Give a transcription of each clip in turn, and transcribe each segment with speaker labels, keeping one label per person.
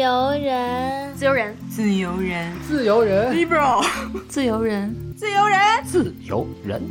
Speaker 1: 由人，
Speaker 2: 自由人，
Speaker 3: 自由人，
Speaker 4: 自由人
Speaker 3: ，liberal，
Speaker 2: 自由人，
Speaker 3: 自由人，
Speaker 4: 自由人。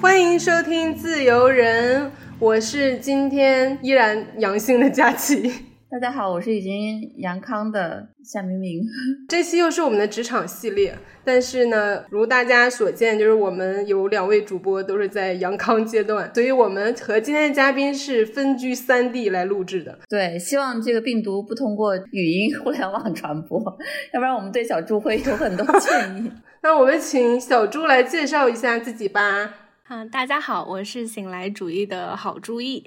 Speaker 5: 欢迎收听《自由人》，我是今天依然阳性的佳琪。
Speaker 2: 大家好，我是已经阳康的夏明明。
Speaker 5: 这期又是我们的职场系列，但是呢，如大家所见，就是我们有两位主播都是在阳康阶段，所以我们和今天的嘉宾是分居三地来录制的。
Speaker 2: 对，希望这个病毒不通过语音互联网传播，要不然我们对小猪会有很多歉意。
Speaker 5: 那我们请小猪来介绍一下自己吧。
Speaker 6: 嗯，大家好，我是醒来主义的好注意，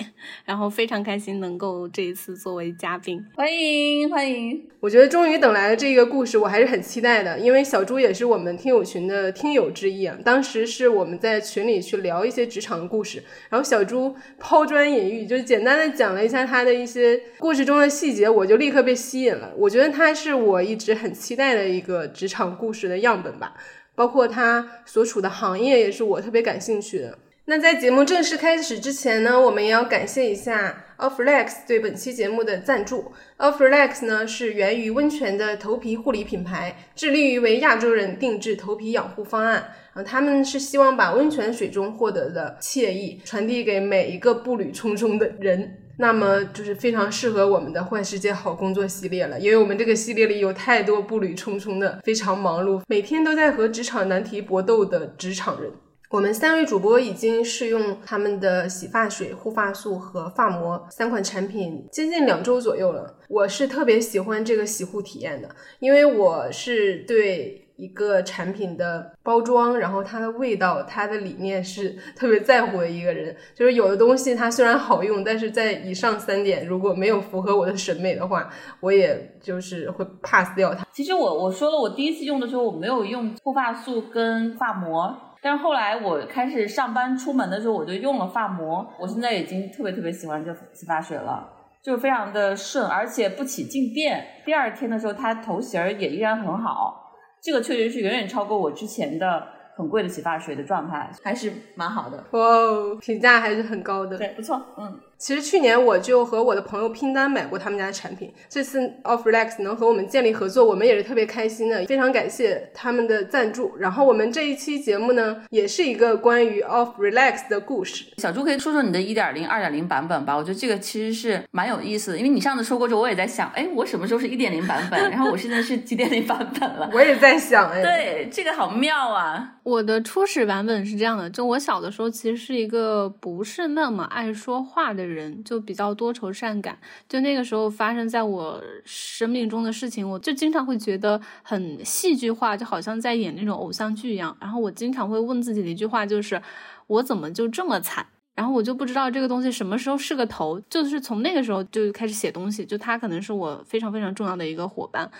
Speaker 6: 然后非常开心能够这一次作为嘉宾，
Speaker 2: 欢迎欢迎！
Speaker 5: 我觉得终于等来了这个故事，我还是很期待的，因为小猪也是我们听友群的听友之一啊。当时是我们在群里去聊一些职场的故事，然后小猪抛砖引玉，就简单的讲了一下他的一些故事中的细节，我就立刻被吸引了。我觉得他是我一直很期待的一个职场故事的样本吧。包括他所处的行业也是我特别感兴趣的。那在节目正式开始之前呢，我们也要感谢一下 Offlex 对本期节目的赞助。Offlex 呢是源于温泉的头皮护理品牌，致力于为亚洲人定制头皮养护方案。啊，他们是希望把温泉水中获得的惬意传递给每一个步履匆匆的人。那么就是非常适合我们的《坏世界好工作》系列了，因为我们这个系列里有太多步履匆匆的、非常忙碌、每天都在和职场难题搏斗的职场人。我们三位主播已经试用他们的洗发水、护发素和发膜三款产品接近两周左右了。我是特别喜欢这个洗护体验的，因为我是对。一个产品的包装，然后它的味道，它的理念是 特别在乎的一个人。就是有的东西它虽然好用，但是在以上三点如果没有符合我的审美的话，我也就是会 pass 掉它。
Speaker 2: 其实我我说了，我第一次用的时候我没有用护发素跟发膜，但是后来我开始上班出门的时候我就用了发膜。我现在已经特别特别喜欢这洗发水了，就是非常的顺，而且不起静电。第二天的时候它头型儿也依然很好。这个确实是远远超过我之前的很贵的洗发水的状态，还是蛮好的。
Speaker 5: 哇哦，评价还是很高的。
Speaker 2: 对，不错，嗯。
Speaker 5: 其实去年我就和我的朋友拼单买过他们家的产品，这次 Off Relax 能和我们建立合作，我们也是特别开心的，非常感谢他们的赞助。然后我们这一期节目呢，也是一个关于 Off Relax 的故事。
Speaker 2: 小朱可以说说你的一点零、二点零版本吧？我觉得这个其实是蛮有意思的，因为你上次说过之后，我也在想，哎，我什么时候是一点零版本？然后我现在是几点零版本了？
Speaker 5: 我也在想，哎，
Speaker 2: 对，这个好妙啊！
Speaker 6: 我的初始版本是这样的，就我小的时候其实是一个不是那么爱说话的人，就比较。多愁善感，就那个时候发生在我生命中的事情，我就经常会觉得很戏剧化，就好像在演那种偶像剧一样。然后我经常会问自己的一句话就是：我怎么就这么惨？然后我就不知道这个东西什么时候是个头。就是从那个时候就开始写东西，就他可能是我非常非常重要的一个伙伴。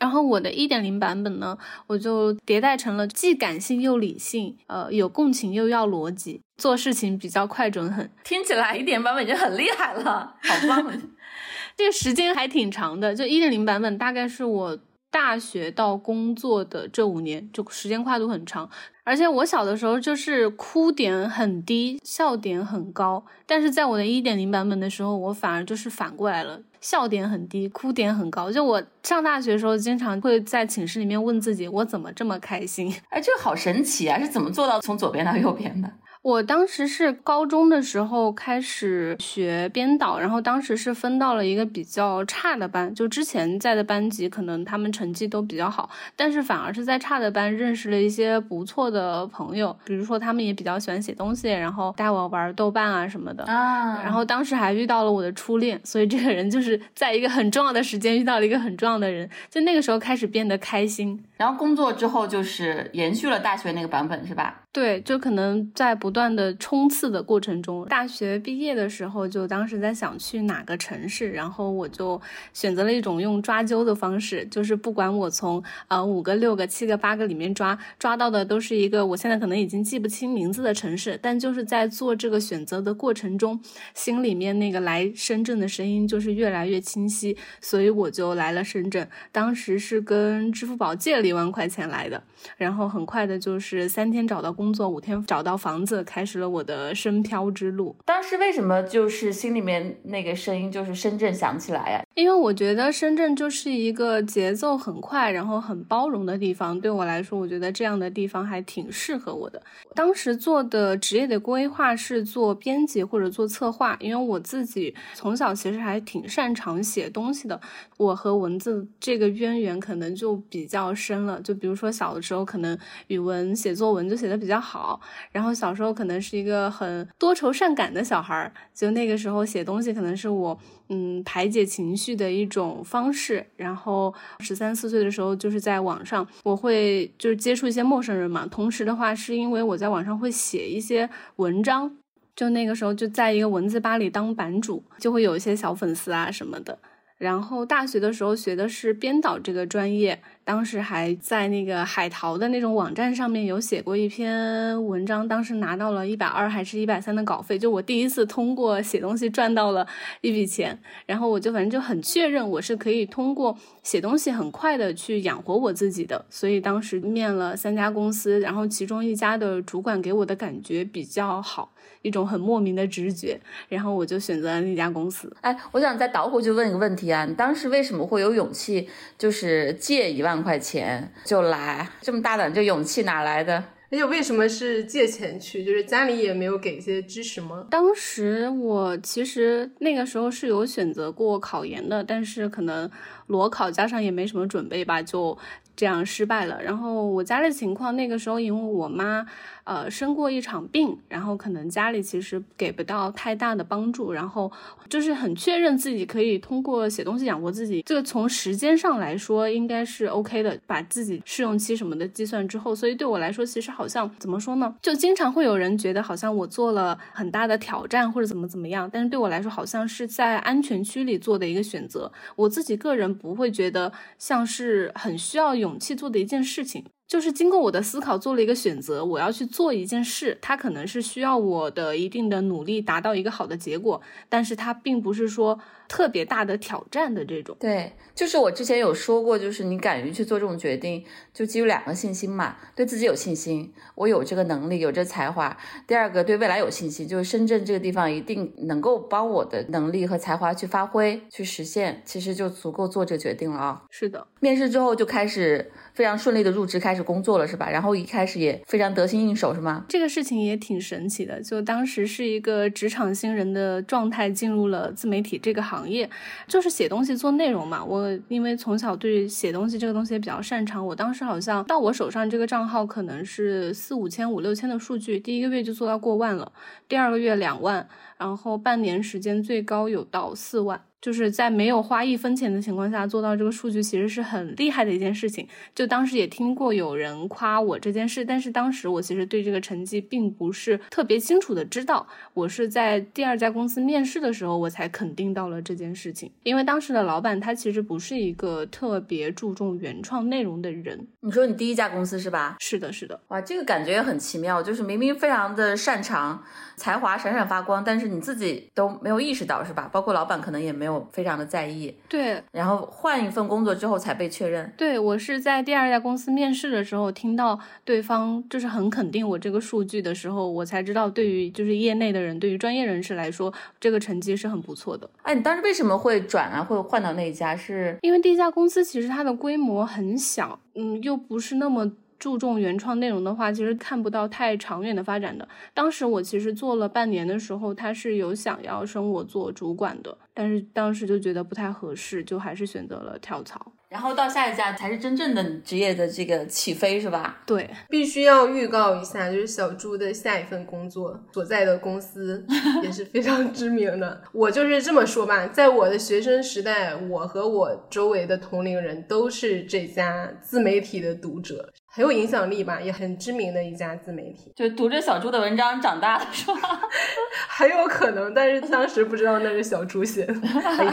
Speaker 6: 然后我的一点零版本呢，我就迭代成了既感性又理性，呃，有共情又要逻辑，做事情比较快准狠。
Speaker 2: 听起来一点版本已经很厉害了，好棒！
Speaker 6: 这个时间还挺长的，就一点零版本大概是我大学到工作的这五年，就时间跨度很长。而且我小的时候就是哭点很低，笑点很高，但是在我的一点零版本的时候，我反而就是反过来了。笑点很低，哭点很高。就我上大学的时候，经常会在寝室里面问自己：我怎么这么开心？
Speaker 2: 哎，这个好神奇啊！是怎么做到从左边到右边的？
Speaker 6: 我当时是高中的时候开始学编导，然后当时是分到了一个比较差的班，就之前在的班级可能他们成绩都比较好，但是反而是在差的班认识了一些不错的朋友，比如说他们也比较喜欢写东西，然后带我玩豆瓣啊什么的啊，然后当时还遇到了我的初恋，所以这个人就是在一个很重要的时间遇到了一个很重要的人，就那个时候开始变得开心，
Speaker 2: 然后工作之后就是延续了大学那个版本是吧？
Speaker 6: 对，就可能在不断的冲刺的过程中，大学毕业的时候，就当时在想去哪个城市，然后我就选择了一种用抓阄的方式，就是不管我从呃五个、六个、七个、八个里面抓，抓到的都是一个我现在可能已经记不清名字的城市，但就是在做这个选择的过程中，心里面那个来深圳的声音就是越来越清晰，所以我就来了深圳。当时是跟支付宝借了一万块钱来的，然后很快的就是三天找到。工作五天找到房子，开始了我的深漂之路。
Speaker 2: 当时为什么就是心里面那个声音就是深圳响起来呀？
Speaker 6: 因为我觉得深圳就是一个节奏很快，然后很包容的地方。对我来说，我觉得这样的地方还挺适合我的。当时做的职业的规划是做编辑或者做策划，因为我自己从小其实还挺擅长写东西的。我和文字这个渊源可能就比较深了。就比如说小的时候，可能语文写作文就写的比较比较好，然后小时候可能是一个很多愁善感的小孩儿，就那个时候写东西可能是我。嗯，排解情绪的一种方式。然后十三四岁的时候，就是在网上，我会就是接触一些陌生人嘛。同时的话，是因为我在网上会写一些文章，就那个时候就在一个文字吧里当版主，就会有一些小粉丝啊什么的。然后大学的时候学的是编导这个专业。当时还在那个海淘的那种网站上面有写过一篇文章，当时拿到了一百二还是一百三的稿费，就我第一次通过写东西赚到了一笔钱，然后我就反正就很确认我是可以通过写东西很快的去养活我自己的，所以当时面了三家公司，然后其中一家的主管给我的感觉比较好，一种很莫名的直觉，然后我就选择了那家公司。
Speaker 2: 哎，我想再倒回去问一个问题啊，你当时为什么会有勇气就是借一万？万块钱就来，这么大胆，这勇气哪来的？
Speaker 5: 而且为什么是借钱去？就是家里也没有给一些支持吗？
Speaker 6: 当时我其实那个时候是有选择过考研的，但是可能裸考加上也没什么准备吧，就这样失败了。然后我家的情况那个时候，因为我妈。呃，生过一场病，然后可能家里其实给不到太大的帮助，然后就是很确认自己可以通过写东西养活自己。这个从时间上来说应该是 OK 的，把自己试用期什么的计算之后，所以对我来说其实好像怎么说呢？就经常会有人觉得好像我做了很大的挑战或者怎么怎么样，但是对我来说好像是在安全区里做的一个选择。我自己个人不会觉得像是很需要勇气做的一件事情。就是经过我的思考做了一个选择，我要去做一件事，它可能是需要我的一定的努力达到一个好的结果，但是它并不是说。特别大的挑战的这种，
Speaker 2: 对，就是我之前有说过，就是你敢于去做这种决定，就基于两个信心嘛，对自己有信心，我有这个能力，有这才华；第二个对未来有信心，就是深圳这个地方一定能够帮我的能力和才华去发挥、去实现，其实就足够做这个决定了啊。
Speaker 6: 是的，
Speaker 2: 面试之后就开始非常顺利的入职，开始工作了，是吧？然后一开始也非常得心应手，是吗？
Speaker 6: 这个事情也挺神奇的，就当时是一个职场新人的状态，进入了自媒体这个行。业就是写东西做内容嘛。我因为从小对写东西这个东西也比较擅长，我当时好像到我手上这个账号可能是四五千、五六千的数据，第一个月就做到过万了，第二个月两万，然后半年时间最高有到四万。就是在没有花一分钱的情况下做到这个数据，其实是很厉害的一件事情。就当时也听过有人夸我这件事，但是当时我其实对这个成绩并不是特别清楚的知道。我是在第二家公司面试的时候，我才肯定到了这件事情。因为当时的老板他其实不是一个特别注重原创内容的人。
Speaker 2: 你说你第一家公司是吧？
Speaker 6: 是的，是的。
Speaker 2: 哇，这个感觉也很奇妙，就是明明非常的擅长，才华闪闪发光，但是你自己都没有意识到，是吧？包括老板可能也没有。非常的在意，
Speaker 6: 对，
Speaker 2: 然后换一份工作之后才被确认。
Speaker 6: 对我是在第二家公司面试的时候，听到对方就是很肯定我这个数据的时候，我才知道对于就是业内的人，对于专业人士来说，这个成绩是很不错的。
Speaker 2: 哎，你当时为什么会转啊，会换到那一家？是
Speaker 6: 因为第一家公司其实它的规模很小，嗯，又不是那么。注重原创内容的话，其实看不到太长远的发展的。当时我其实做了半年的时候，他是有想要升我做主管的，但是当时就觉得不太合适，就还是选择了跳槽。
Speaker 2: 然后到下一家才是真正的职业的这个起飞，是吧？
Speaker 6: 对，
Speaker 5: 必须要预告一下，就是小朱的下一份工作所在的公司 也是非常知名的。我就是这么说吧，在我的学生时代，我和我周围的同龄人都是这家自媒体的读者。很有影响力吧，也很知名的一家自媒体，
Speaker 2: 就读着小猪的文章长大的是吧？
Speaker 5: 很有可能，但是当时不知道那是小猪写的，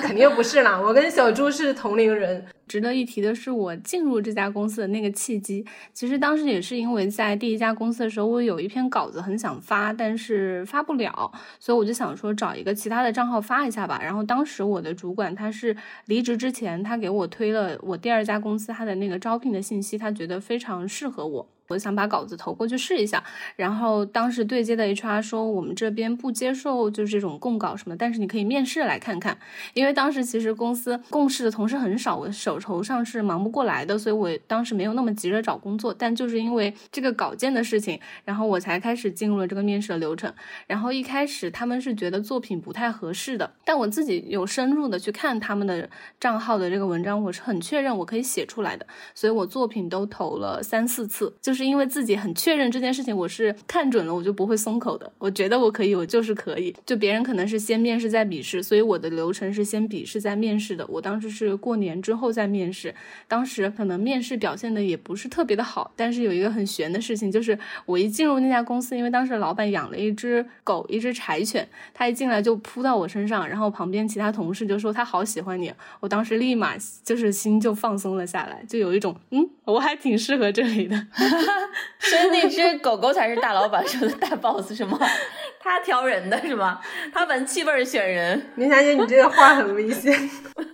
Speaker 5: 肯定不是啦。我跟小猪是同龄人。
Speaker 6: 值得一提的是，我进入这家公司的那个契机，其实当时也是因为在第一家公司的时候，我有一篇稿子很想发，但是发不了，所以我就想说找一个其他的账号发一下吧。然后当时我的主管他是离职之前，他给我推了我第二家公司他的那个招聘的信息，他觉得非常适合我。我想把稿子投过去试一下。然后当时对接的 HR 说，我们这边不接受就是这种供稿什么，但是你可以面试来看看。因为当时其实公司共事的同事很少，我手头上是忙不过来的，所以我当时没有那么急着找工作。但就是因为这个稿件的事情，然后我才开始进入了这个面试的流程。然后一开始他们是觉得作品不太合适的，但我自己有深入的去看他们的账号的这个文章，我是很确认我可以写出来的，所以我作品都投了三四次，就是是因为自己很确认这件事情，我是看准了，我就不会松口的。我觉得我可以，我就是可以。就别人可能是先面试再笔试，所以我的流程是先笔试再面试的。我当时是过年之后再面试，当时可能面试表现的也不是特别的好，但是有一个很悬的事情，就是我一进入那家公司，因为当时老板养了一只狗，一只柴犬，他一进来就扑到我身上，然后旁边其他同事就说他好喜欢你，我当时立马就是心就放松了下来，就有一种嗯，我还挺适合这里的。
Speaker 2: 所以那只狗狗才是大老板说的大 boss 是吗？他挑人的是吗？他闻气味选人。
Speaker 5: 明霞姐，你这个话很危险。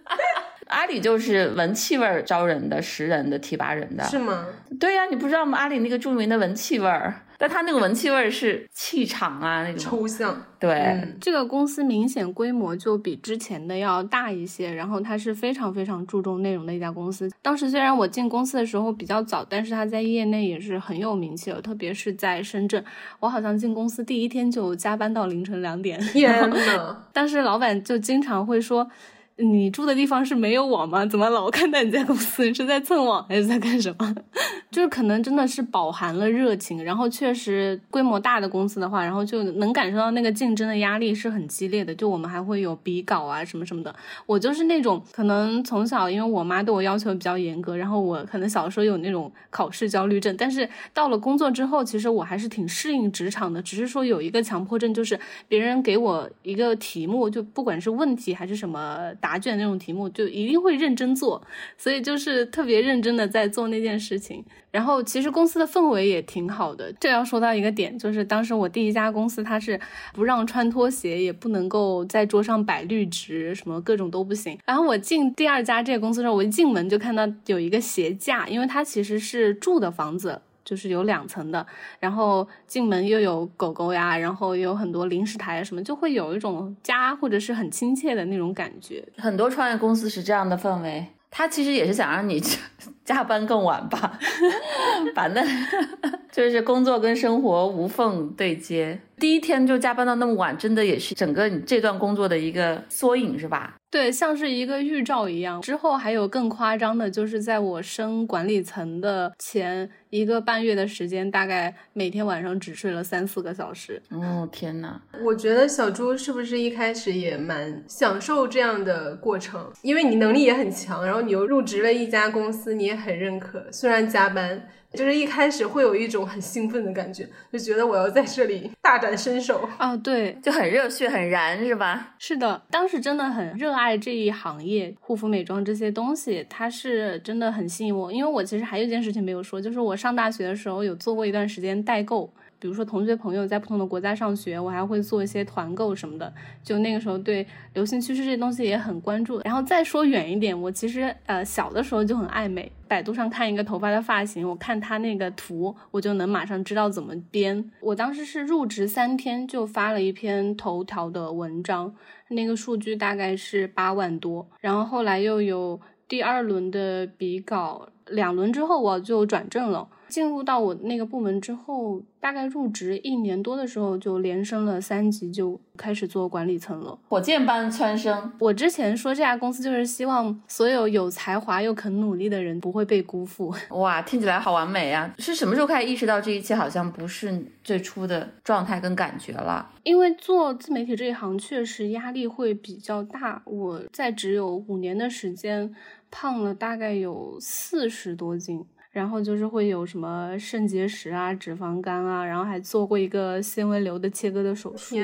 Speaker 2: 阿里就是闻气味招人的、识人的、提拔人的，
Speaker 5: 是吗？
Speaker 2: 对呀，你不知道吗？阿里那个著名的闻气味儿，但他那个闻气味是气场啊，那种
Speaker 5: 抽象。
Speaker 2: 对，
Speaker 5: 嗯
Speaker 6: 这个公司明显规模就比之前的要大一些，然后它是非常非常注重内容的一家公司。当时虽然我进公司的时候比较早，但是它在业内也是很有名气的，特别是在深圳。我好像进公司第一天就加班到凌晨两点，
Speaker 5: 天呐，
Speaker 6: 当时老板就经常会说。你住的地方是没有网吗？怎么老看到你在公司？你是在蹭网还是在干什么？就是可能真的是饱含了热情，然后确实规模大的公司的话，然后就能感受到那个竞争的压力是很激烈的。就我们还会有比稿啊什么什么的。我就是那种可能从小因为我妈对我要求比较严格，然后我可能小时候有那种考试焦虑症，但是到了工作之后，其实我还是挺适应职场的。只是说有一个强迫症，就是别人给我一个题目，就不管是问题还是什么答卷那种题目，就一定会认真做，所以就是特别认真的在做那件事情。然后其实公司的氛围也挺好的。这要说到一个点，就是当时我第一家公司，它是不让穿拖鞋，也不能够在桌上摆绿植，什么各种都不行。然后我进第二家这个公司的时候，我一进门就看到有一个鞋架，因为它其实是住的房子。就是有两层的，然后进门又有狗狗呀，然后有很多零食台啊什么，就会有一种家或者是很亲切的那种感觉。
Speaker 2: 很多创业公司是这样的氛围，他其实也是想让你 加班更晚吧，反正 就是工作跟生活无缝对接。第一天就加班到那么晚，真的也是整个你这段工作的一个缩影，是吧？
Speaker 6: 对，像是一个预兆一样。之后还有更夸张的，就是在我升管理层的前一个半月的时间，大概每天晚上只睡了三四个小时。
Speaker 2: 哦，天哪！
Speaker 5: 我觉得小猪是不是一开始也蛮享受这样的过程？因为你能力也很强，然后你又入职了一家公司，你也很认可，虽然加班。就是一开始会有一种很兴奋的感觉，就觉得我要在这里大展身手
Speaker 6: 啊，对，
Speaker 2: 就很热血、很燃，是吧？
Speaker 6: 是的，当时真的很热爱这一行业，护肤美妆这些东西，它是真的很吸引我。因为我其实还有一件事情没有说，就是我上大学的时候有做过一段时间代购。比如说同学朋友在不同的国家上学，我还会做一些团购什么的。就那个时候对流行趋势这东西也很关注。然后再说远一点，我其实呃小的时候就很爱美，百度上看一个头发的发型，我看他那个图，我就能马上知道怎么编。我当时是入职三天就发了一篇头条的文章，那个数据大概是八万多。然后后来又有第二轮的比稿，两轮之后我就转正了。进入到我那个部门之后，大概入职一年多的时候，就连升了三级，就开始做管理层了，
Speaker 2: 火箭般蹿升。
Speaker 6: 我之前说这家公司就是希望所有有才华又肯努力的人不会被辜负。
Speaker 2: 哇，听起来好完美啊！是什么时候开始意识到这一切好像不是最初的状态跟感觉了？
Speaker 6: 因为做自媒体这一行确实压力会比较大。我在只有五年的时间，胖了大概有四十多斤。然后就是会有什么肾结石啊、脂肪肝啊，然后还做过一个纤维瘤的切割的手术。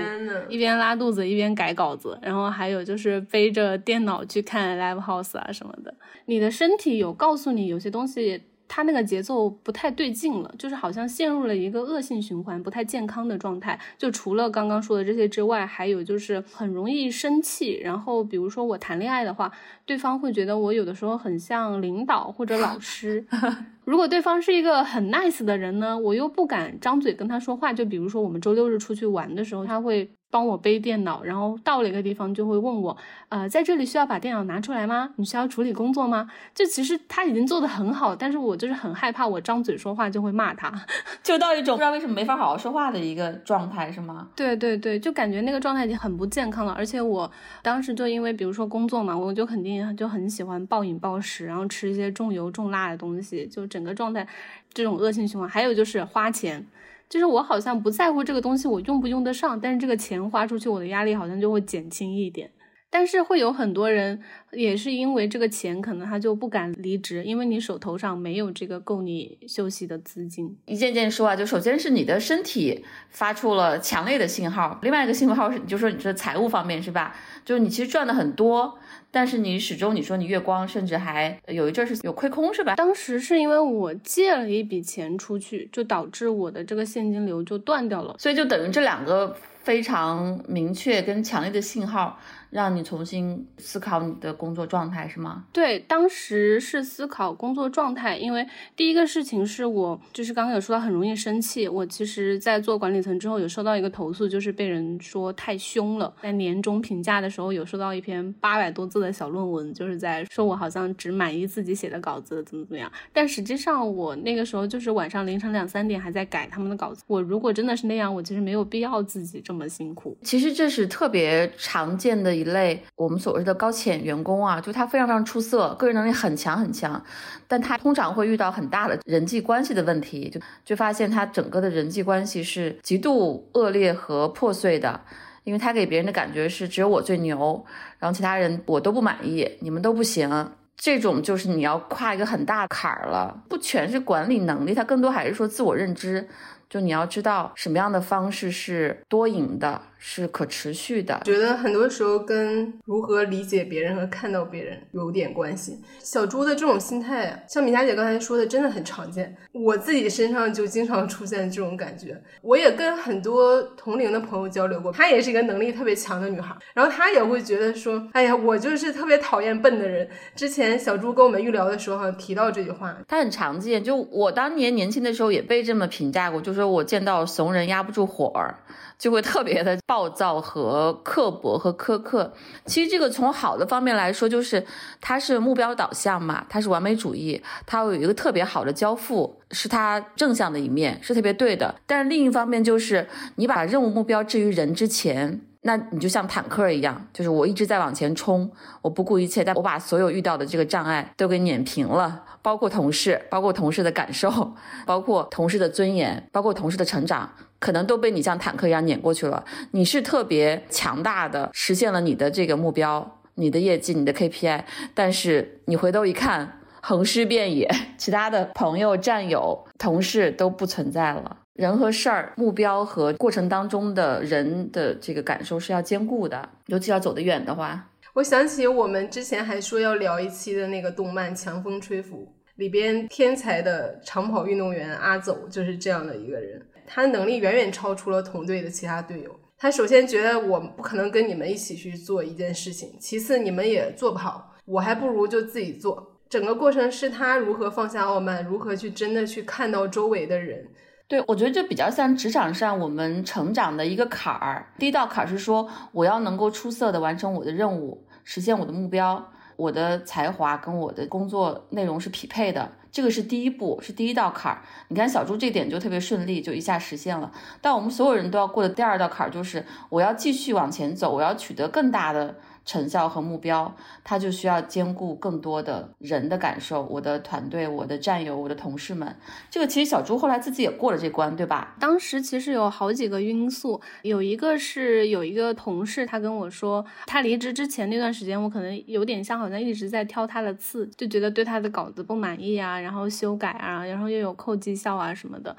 Speaker 6: 一边拉肚子一边改稿子，然后还有就是背着电脑去看 live house 啊什么的。你的身体有告诉你有些东西他那个节奏不太对劲了，就是好像陷入了一个恶性循环，不太健康的状态。就除了刚刚说的这些之外，还有就是很容易生气。然后比如说我谈恋爱的话，对方会觉得我有的时候很像领导或者老师。如果对方是一个很 nice 的人呢，我又不敢张嘴跟他说话。就比如说我们周六日出去玩的时候，他会。帮我背电脑，然后到了一个地方就会问我，呃，在这里需要把电脑拿出来吗？你需要处理工作吗？就其实他已经做的很好，但是我就是很害怕，我张嘴说话就会骂他，
Speaker 2: 就到一种不知道为什么没法好好说话的一个状态，是吗？
Speaker 6: 对对对，就感觉那个状态已经很不健康了。而且我当时就因为比如说工作嘛，我就肯定就很喜欢暴饮暴食，然后吃一些重油重辣的东西，就整个状态这种恶性循环。还有就是花钱。就是我好像不在乎这个东西我用不用得上，但是这个钱花出去，我的压力好像就会减轻一点。但是会有很多人也是因为这个钱，可能他就不敢离职，因为你手头上没有这个够你休息的资金。
Speaker 2: 一件件说啊，就首先是你的身体发出了强烈的信号，另外一个信号是，你就说你这财务方面是吧？就是你其实赚的很多。但是你始终你说你月光，甚至还有一阵是有亏空是吧？
Speaker 6: 当时是因为我借了一笔钱出去，就导致我的这个现金流就断掉了，
Speaker 2: 所以就等于这两个非常明确跟强烈的信号。让你重新思考你的工作状态是吗？
Speaker 6: 对，当时是思考工作状态，因为第一个事情是我就是刚刚有说到很容易生气。我其实，在做管理层之后，有收到一个投诉，就是被人说太凶了。在年终评价的时候，有收到一篇八百多字的小论文，就是在说我好像只满意自己写的稿子，怎么怎么样。但实际上，我那个时候就是晚上凌晨两三点还在改他们的稿子。我如果真的是那样，我其实没有必要自己这么辛苦。
Speaker 2: 其实这是特别常见的。一类我们所谓的高潜员工啊，就他非常非常出色，个人能力很强很强，但他通常会遇到很大的人际关系的问题，就就发现他整个的人际关系是极度恶劣和破碎的，因为他给别人的感觉是只有我最牛，然后其他人我都不满意，你们都不行，这种就是你要跨一个很大坎儿了，不全是管理能力，他更多还是说自我认知，就你要知道什么样的方式是多赢的。是可持续的，
Speaker 5: 觉得很多时候跟如何理解别人和看到别人有点关系。小猪的这种心态，像米佳姐刚才说的，真的很常见。我自己身上就经常出现这种感觉。我也跟很多同龄的朋友交流过，她也是一个能力特别强的女孩，然后她也会觉得说：“哎呀，我就是特别讨厌笨的人。”之前小猪跟我们预聊的时候，好像提到这句话，
Speaker 2: 她很常见。就我当年年轻的时候也被这么评价过，就说我见到怂人压不住火儿。就会特别的暴躁和刻薄和苛刻。其实这个从好的方面来说，就是他是目标导向嘛，他是完美主义，他有一个特别好的交付，是他正向的一面，是特别对的。但是另一方面就是你把任务目标置于人之前，那你就像坦克一样，就是我一直在往前冲，我不顾一切，但我把所有遇到的这个障碍都给碾平了，包括同事，包括同事的感受，包括同事的尊严，包括同事的成长。可能都被你像坦克一样碾过去了。你是特别强大的，实现了你的这个目标、你的业绩、你的 KPI，但是你回头一看，横尸遍野，其他的朋友、战友、同事都不存在了。人和事儿、目标和过程当中的人的这个感受是要兼顾的，尤其要走得远的话。
Speaker 5: 我想起我们之前还说要聊一期的那个动漫《强风吹拂》里边天才的长跑运动员阿走就是这样的一个人。他的能力远远超出了同队的其他队友。他首先觉得我不可能跟你们一起去做一件事情，其次你们也做不好，我还不如就自己做。整个过程是他如何放下傲慢，如何去真的去看到周围的人。
Speaker 2: 对我觉得这比较像职场上我们成长的一个坎儿。第一道坎是说我要能够出色的完成我的任务，实现我的目标，我的才华跟我的工作内容是匹配的。这个是第一步，是第一道坎儿。你看小猪这点就特别顺利，就一下实现了。但我们所有人都要过的第二道坎儿就是，我要继续往前走，我要取得更大的。成效和目标，他就需要兼顾更多的人的感受。我的团队、我的战友、我的同事们，这个其实小朱后来自己也过了这关，对吧？
Speaker 6: 当时其实有好几个因素，有一个是有一个同事，他跟我说，他离职之前那段时间，我可能有点像好像一直在挑他的刺，就觉得对他的稿子不满意啊，然后修改啊，然后又有扣绩效啊什么的。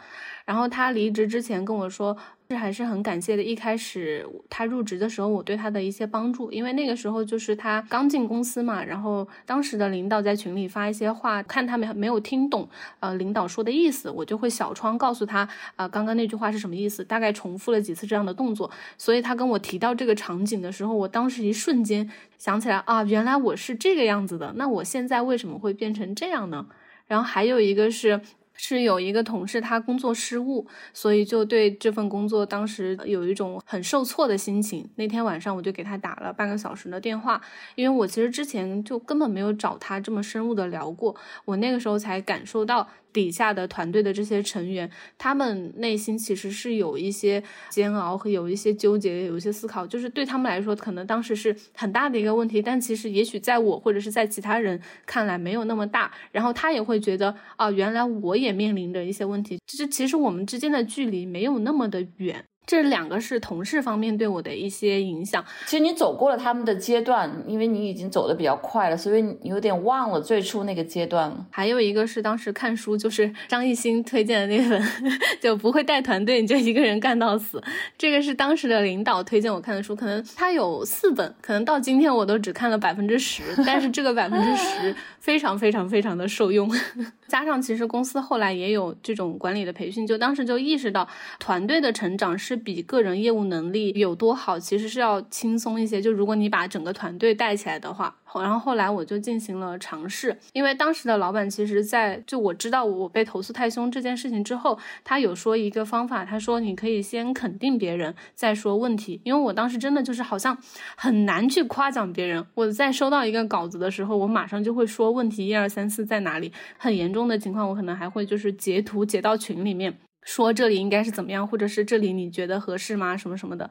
Speaker 6: 然后他离职之前跟我说。这还是很感谢的。一开始他入职的时候，我对他的一些帮助，因为那个时候就是他刚进公司嘛，然后当时的领导在群里发一些话，看他没没有听懂，呃，领导说的意思，我就会小窗告诉他，啊，刚刚那句话是什么意思，大概重复了几次这样的动作。所以他跟我提到这个场景的时候，我当时一瞬间想起来啊，原来我是这个样子的，那我现在为什么会变成这样呢？然后还有一个是。是有一个同事，他工作失误，所以就对这份工作当时有一种很受挫的心情。那天晚上我就给他打了半个小时的电话，因为我其实之前就根本没有找他这么深入的聊过，我那个时候才感受到。底下的团队的这些成员，他们内心其实是有一些煎熬和有一些纠结，有一些思考，就是对他们来说，可能当时是很大的一个问题，但其实也许在我或者是在其他人看来没有那么大。然后他也会觉得，啊，原来我也面临着一些问题，就是其实我们之间的距离没有那么的远。这两个是同事方面对我的一些影响。
Speaker 2: 其实你走过了他们的阶段，因为你已经走的比较快了，所以你有点忘了最初那个阶段了。
Speaker 6: 还有一个是当时看书，就是张艺兴推荐的那本，就不会带团队，你就一个人干到死。这个是当时的领导推荐我看的书，可能他有四本，可能到今天我都只看了百分之十，但是这个百分之十非常非常非常的受用。加上其实公司后来也有这种管理的培训，就当时就意识到团队的成长是比个人业务能力有多好，其实是要轻松一些。就如果你把整个团队带起来的话。然后后来我就进行了尝试，因为当时的老板其实，在就我知道我被投诉太凶这件事情之后，他有说一个方法，他说你可以先肯定别人，再说问题。因为我当时真的就是好像很难去夸奖别人。我在收到一个稿子的时候，我马上就会说问题一二三四在哪里。很严重的情况，我可能还会就是截图截到群里面，说这里应该是怎么样，或者是这里你觉得合适吗？什么什么的。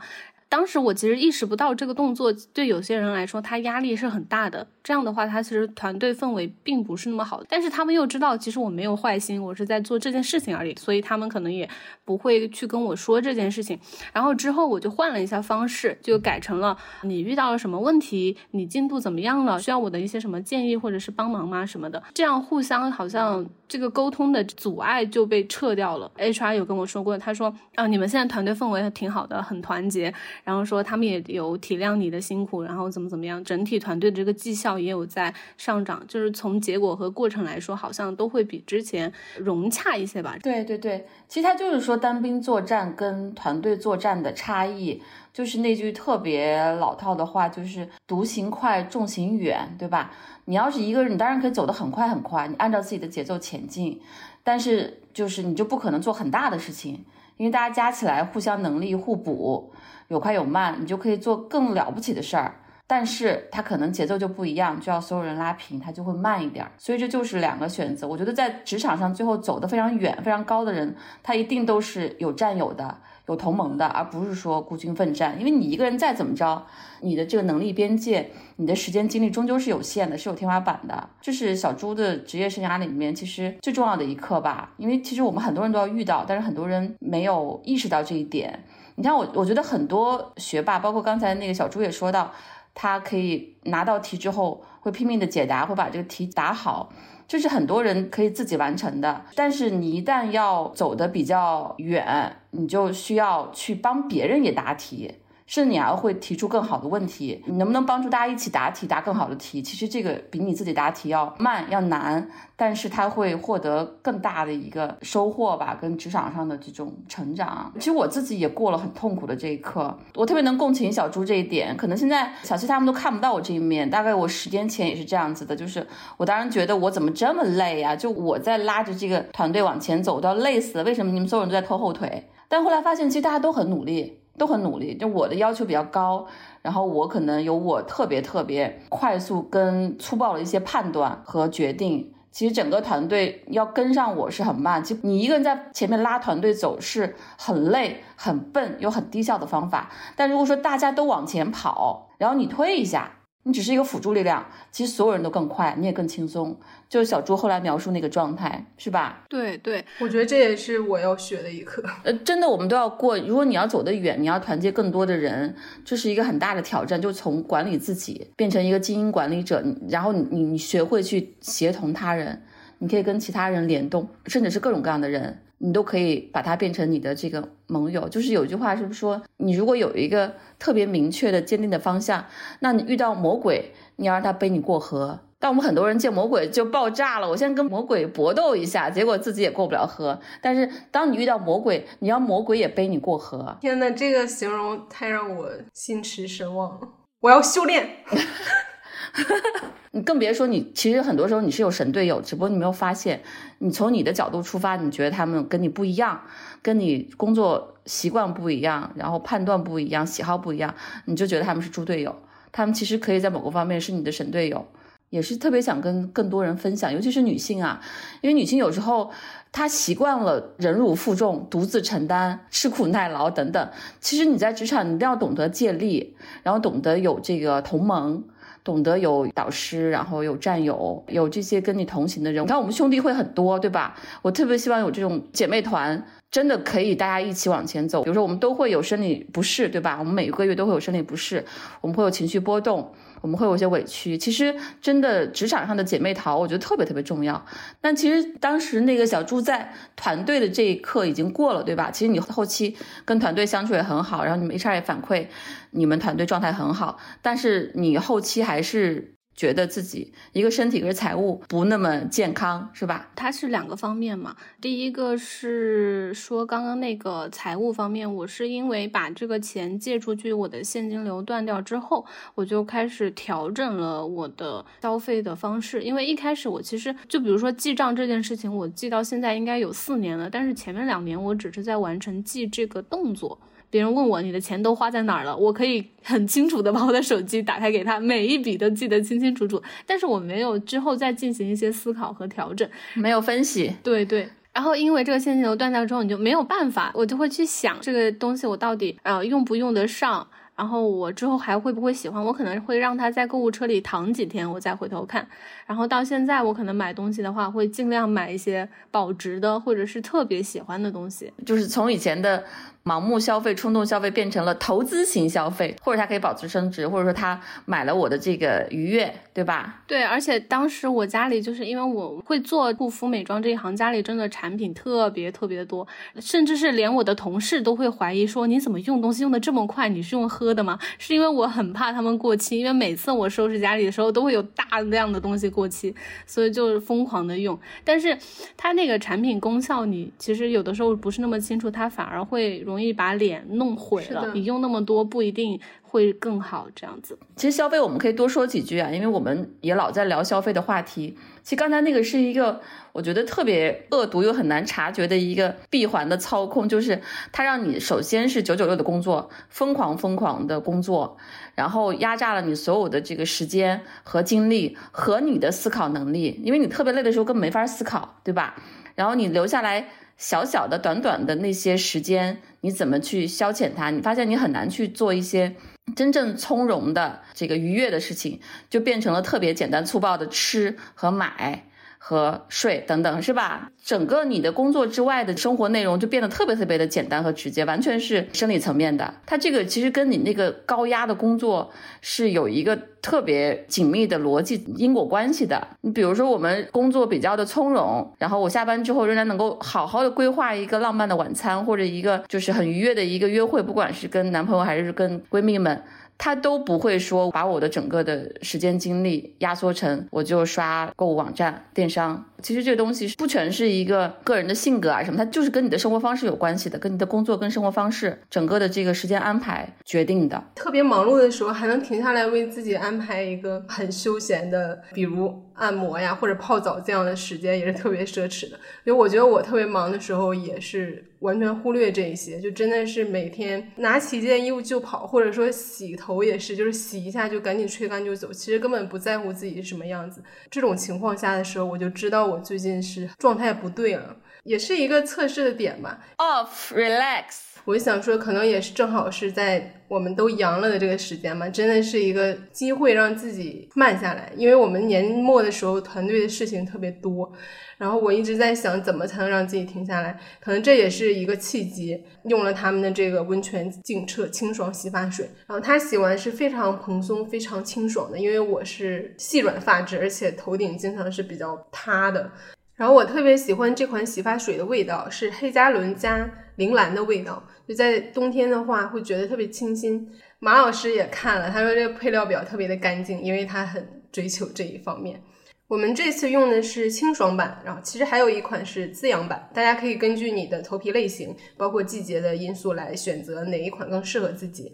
Speaker 6: 当时我其实意识不到这个动作对有些人来说，他压力是很大的。这样的话，他其实团队氛围并不是那么好。但是他们又知道，其实我没有坏心，我是在做这件事情而已，所以他们可能也不会去跟我说这件事情。然后之后我就换了一下方式，就改成了你遇到了什么问题，你进度怎么样了，需要我的一些什么建议或者是帮忙吗什么的。这样互相好像这个沟通的阻碍就被撤掉了。HR 有跟我说过，他说啊，你们现在团队氛围挺好的，很团结。然后说他们也有体谅你的辛苦，然后怎么怎么样，整体团队的这个绩效也有在上涨，就是从结果和过程来说，好像都会比之前融洽一些吧。
Speaker 2: 对对对，其实他就是说单兵作战跟团队作战的差异，就是那句特别老套的话，就是独行快，众行远，对吧？你要是一个人，你当然可以走得很快很快，你按照自己的节奏前进，但是就是你就不可能做很大的事情。因为大家加起来互相能力互补，有快有慢，你就可以做更了不起的事儿。但是它可能节奏就不一样，就要所有人拉平，它就会慢一点。所以这就是两个选择。我觉得在职场上最后走得非常远、非常高的人，他一定都是有战友的。有同盟的，而不是说孤军奋战。因为你一个人再怎么着，你的这个能力边界，你的时间精力终究是有限的，是有天花板的。这是小朱的职业生涯里面其实最重要的一课吧。因为其实我们很多人都要遇到，但是很多人没有意识到这一点。你看我，我觉得很多学霸，包括刚才那个小朱也说到，他可以拿到题之后会拼命的解答，会把这个题答好。这是很多人可以自己完成的，但是你一旦要走的比较远，你就需要去帮别人也答题。甚至你还会提出更好的问题，你能不能帮助大家一起答题，答更好的题？其实这个比你自己答题要慢要难，但是他会获得更大的一个收获吧，跟职场上的这种成长。其实我自己也过了很痛苦的这一刻，我特别能共情小朱这一点。可能现在小七他们都看不到我这一面，大概我十年前也是这样子的，就是我当时觉得我怎么这么累呀？就我在拉着这个团队往前走，都要累死了，为什么你们所有人都在拖后腿？但后来发现，其实大家都很努力。都很努力，就我的要求比较高，然后我可能有我特别特别快速跟粗暴的一些判断和决定，其实整个团队要跟上我是很慢。其实你一个人在前面拉团队走是很累、很笨又很低效的方法，但如果说大家都往前跑，然后你推一下。你只是一个辅助力量，其实所有人都更快，你也更轻松。就是小猪后来描述那个状态，是吧？
Speaker 6: 对对，
Speaker 5: 我觉得这也是我要学的一课。
Speaker 2: 呃，真的，我们都要过。如果你要走得远，你要团结更多的人，这是一个很大的挑战。就从管理自己变成一个精英管理者，然后你你你学会去协同他人，你可以跟其他人联动，甚至是各种各样的人。你都可以把它变成你的这个盟友。就是有句话是不是说，你如果有一个特别明确的、坚定的方向，那你遇到魔鬼，你要让他背你过河。但我们很多人见魔鬼就爆炸了，我先跟魔鬼搏斗一下，结果自己也过不了河。但是当你遇到魔鬼，你要魔鬼也背你过河。
Speaker 5: 天呐，这个形容太让我心驰神往了，我要修炼。
Speaker 2: 你更别说你，其实很多时候你是有神队友，只不过你没有发现。你从你的角度出发，你觉得他们跟你不一样，跟你工作习惯不一样，然后判断不一样，喜好不一样，你就觉得他们是猪队友。他们其实可以在某个方面是你的神队友。也是特别想跟更多人分享，尤其是女性啊，因为女性有时候她习惯了忍辱负重、独自承担、吃苦耐劳等等。其实你在职场，你一定要懂得借力，然后懂得有这个同盟，懂得有导师，然后有战友，有这些跟你同行的人。你看我们兄弟会很多，对吧？我特别希望有这种姐妹团，真的可以大家一起往前走。比如说我们都会有生理不适，对吧？我们每个月都会有生理不适，我们会有情绪波动。我们会有些委屈，其实真的职场上的姐妹淘，我觉得特别特别重要。但其实当时那个小猪在团队的这一刻已经过了，对吧？其实你后期跟团队相处也很好，然后你们 HR 也反馈你们团队状态很好，但是你后期还是。觉得自己一个身体跟财务不那么健康，是吧？
Speaker 6: 它是两个方面嘛。第一个是说刚刚那个财务方面，我是因为把这个钱借出去，我的现金流断掉之后，我就开始调整了我的消费的方式。因为一开始我其实就比如说记账这件事情，我记到现在应该有四年了，但是前面两年我只是在完成记这个动作。别人问我你的钱都花在哪儿了，我可以很清楚的把我的手机打开给他，每一笔都记得清清楚楚。但是我没有之后再进行一些思考和调整，
Speaker 2: 没有分析。
Speaker 6: 对对。然后因为这个现金流断掉之后，你就没有办法，我就会去想这个东西我到底呃用不用得上，然后我之后还会不会喜欢，我可能会让它在购物车里躺几天，我再回头看。然后到现在我可能买东西的话，会尽量买一些保值的或者是特别喜欢的东西，
Speaker 2: 就是从以前的。盲目消费、冲动消费变成了投资型消费，或者它可以保值升值，或者说他买了我的这个愉悦，对吧？
Speaker 6: 对，而且当时我家里就是因为我会做护肤美妆这一行，家里真的产品特别特别多，甚至是连我的同事都会怀疑说你怎么用东西用的这么快？你是用喝的吗？是因为我很怕他们过期，因为每次我收拾家里的时候都会有大量的东西过期，所以就疯狂的用。但是它那个产品功效，你其实有的时候不是那么清楚，它反而会。容把脸弄毁了。你用那么多不一定会更好，这样子。
Speaker 2: 其实消费我们可以多说几句啊，因为我们也老在聊消费的话题。其实刚才那个是一个我觉得特别恶毒又很难察觉的一个闭环的操控，就是它让你首先是九九六的工作，疯狂疯狂的工作，然后压榨了你所有的这个时间和精力和你的思考能力，因为你特别累的时候根本没法思考，对吧？然后你留下来。小小的、短短的那些时间，你怎么去消遣它？你发现你很难去做一些真正从容的、这个愉悦的事情，就变成了特别简单粗暴的吃和买。和睡等等是吧？整个你的工作之外的生活内容就变得特别特别的简单和直接，完全是生理层面的。它这个其实跟你那个高压的工作是有一个特别紧密的逻辑因果关系的。你比如说，我们工作比较的从容，然后我下班之后仍然能够好好的规划一个浪漫的晚餐，或者一个就是很愉悦的一个约会，不管是跟男朋友还是跟闺蜜们。他都不会说把我的整个的时间精力压缩成我就刷购物网站电商。其实这个东西不全是一个个人的性格啊什么，它就是跟你的生活方式有关系的，跟你的工作跟生活方式整个的这个时间安排决定的。
Speaker 5: 特别忙碌的时候还能停下来为自己安排一个很休闲的，比如按摩呀或者泡澡这样的时间，也是特别奢侈的。因为我觉得我特别忙的时候也是。完全忽略这一些，就真的是每天拿起一件衣服就跑，或者说洗头也是，就是洗一下就赶紧吹干就走，其实根本不在乎自己是什么样子。这种情况下的时候，我就知道我最近是状态不对了，也是一个测试的点吧。
Speaker 2: Off, relax。
Speaker 5: 我想说，可能也是正好是在我们都阳了的这个时间嘛，真的是一个机会让自己慢下来，因为我们年末的时候团队的事情特别多。然后我一直在想，怎么才能让自己停下来？可能这也是一个契机。用了他们的这个温泉净澈清爽洗发水，然后它洗完是非常蓬松、非常清爽的。因为我是细软发质，而且头顶经常是比较塌的。然后我特别喜欢这款洗发水的味道，是黑加仑加铃兰的味道，就在冬天的话会觉得特别清新。马老师也看了，他说这个配料表特别的干净，因为他很追求这一方面。我们这次用的是清爽版，然后其实还有一款是滋养版，大家可以根据你的头皮类型，包括季节的因素来选择哪一款更适合自己。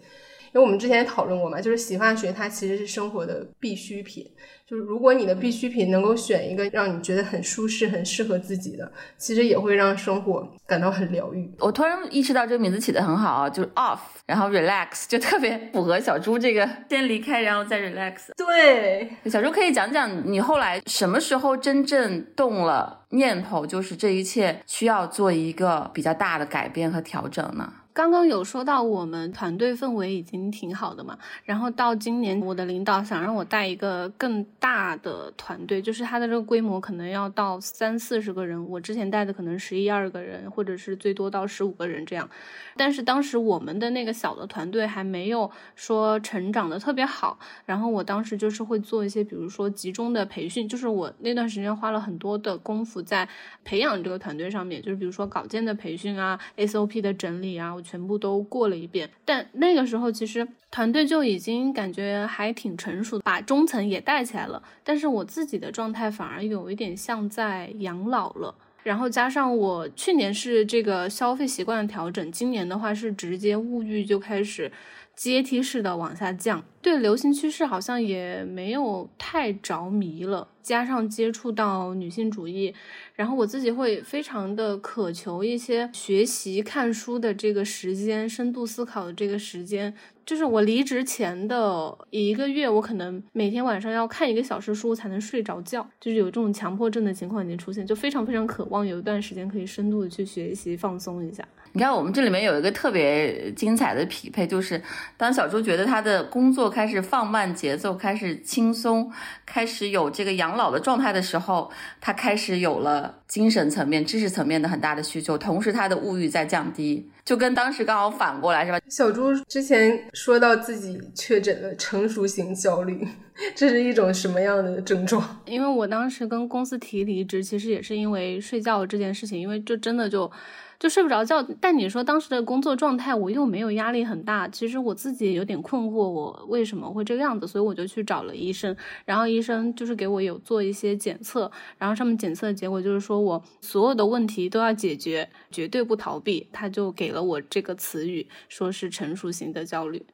Speaker 5: 因为我们之前也讨论过嘛，就是洗发水它其实是生活的必需品。就是如果你的必需品能够选一个让你觉得很舒适、很适合自己的，其实也会让生活感到很疗愈。
Speaker 2: 我突然意识到这个名字起的很好啊，就是 off，然后 relax，就特别符合小猪这个 先离开，然后再 relax。
Speaker 5: 对，
Speaker 2: 小猪可以讲讲你后来什么时候真正动了念头，就是这一切需要做一个比较大的改变和调整呢？
Speaker 6: 刚刚有说到我们团队氛围已经挺好的嘛，然后到今年我的领导想让我带一个更大的团队，就是他的这个规模可能要到三四十个人，我之前带的可能十一二个人，或者是最多到十五个人这样。但是当时我们的那个小的团队还没有说成长的特别好，然后我当时就是会做一些，比如说集中的培训，就是我那段时间花了很多的功夫在培养这个团队上面，就是比如说稿件的培训啊，SOP 的整理啊。全部都过了一遍，但那个时候其实团队就已经感觉还挺成熟的，把中层也带起来了。但是我自己的状态反而有一点像在养老了。然后加上我去年是这个消费习惯的调整，今年的话是直接物欲就开始阶梯式的往下降，对流行趋势好像也没有太着迷了。加上接触到女性主义。然后我自己会非常的渴求一些学习看书的这个时间，深度思考的这个时间。就是我离职前的一个月，我可能每天晚上要看一个小时书才能睡着觉，就是有这种强迫症的情况已经出现，就非常非常渴望有一段时间可以深度的去学习放松一下。
Speaker 2: 你看，我们这里面有一个特别精彩的匹配，就是当小猪觉得他的工作开始放慢节奏，开始轻松，开始有这个养老的状态的时候，他开始有了精神层面、知识层面的很大的需求，同时他的物欲在降低，就跟当时刚好反过来，是吧？
Speaker 5: 小猪之前说到自己确诊了成熟型焦虑，这是一种什么样的症状？
Speaker 6: 因为我当时跟公司提离职，其实也是因为睡觉这件事情，因为就真的就。就睡不着觉，但你说当时的工作状态，我又没有压力很大。其实我自己也有点困惑，我为什么会这个样子？所以我就去找了医生，然后医生就是给我有做一些检测，然后上面检测的结果就是说我所有的问题都要解决，绝对不逃避。他就给了我这个词语，说是成熟型的焦虑。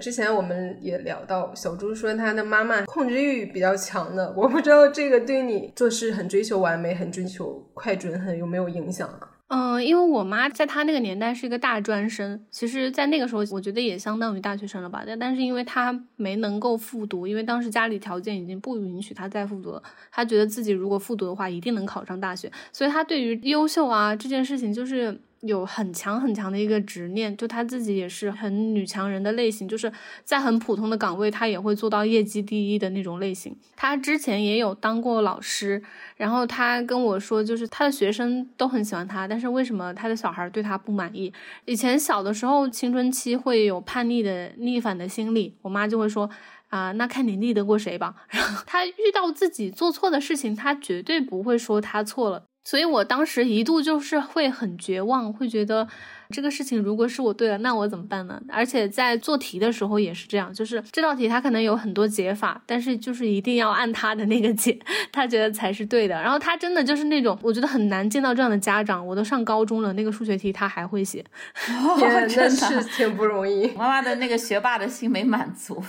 Speaker 5: 之前我们也聊到，小猪说他的妈妈控制欲比较强的，我不知道这个对你做事很追求完美、很追求快准很有没有影响啊？
Speaker 6: 嗯，因为我妈在她那个年代是一个大专生，其实，在那个时候，我觉得也相当于大学生了吧。但但是，因为她没能够复读，因为当时家里条件已经不允许她再复读了。她觉得自己如果复读的话，一定能考上大学，所以她对于优秀啊这件事情，就是。有很强很强的一个执念，就他自己也是很女强人的类型，就是在很普通的岗位，他也会做到业绩第一的那种类型。他之前也有当过老师，然后他跟我说，就是他的学生都很喜欢他，但是为什么他的小孩对他不满意？以前小的时候，青春期会有叛逆的逆反的心理，我妈就会说啊，那看你逆得过谁吧。然后他遇到自己做错的事情，他绝对不会说他错了。所以我当时一度就是会很绝望，会觉得这个事情如果是我对了，那我怎么办呢？而且在做题的时候也是这样，就是这道题他可能有很多解法，但是就是一定要按他的那个解，他觉得才是对的。然后他真的就是那种，我觉得很难见到这样的家长。我都上高中了，那个数学题他还会写，
Speaker 5: 真的是挺不容易。
Speaker 2: 妈妈的那个学霸的心没满足。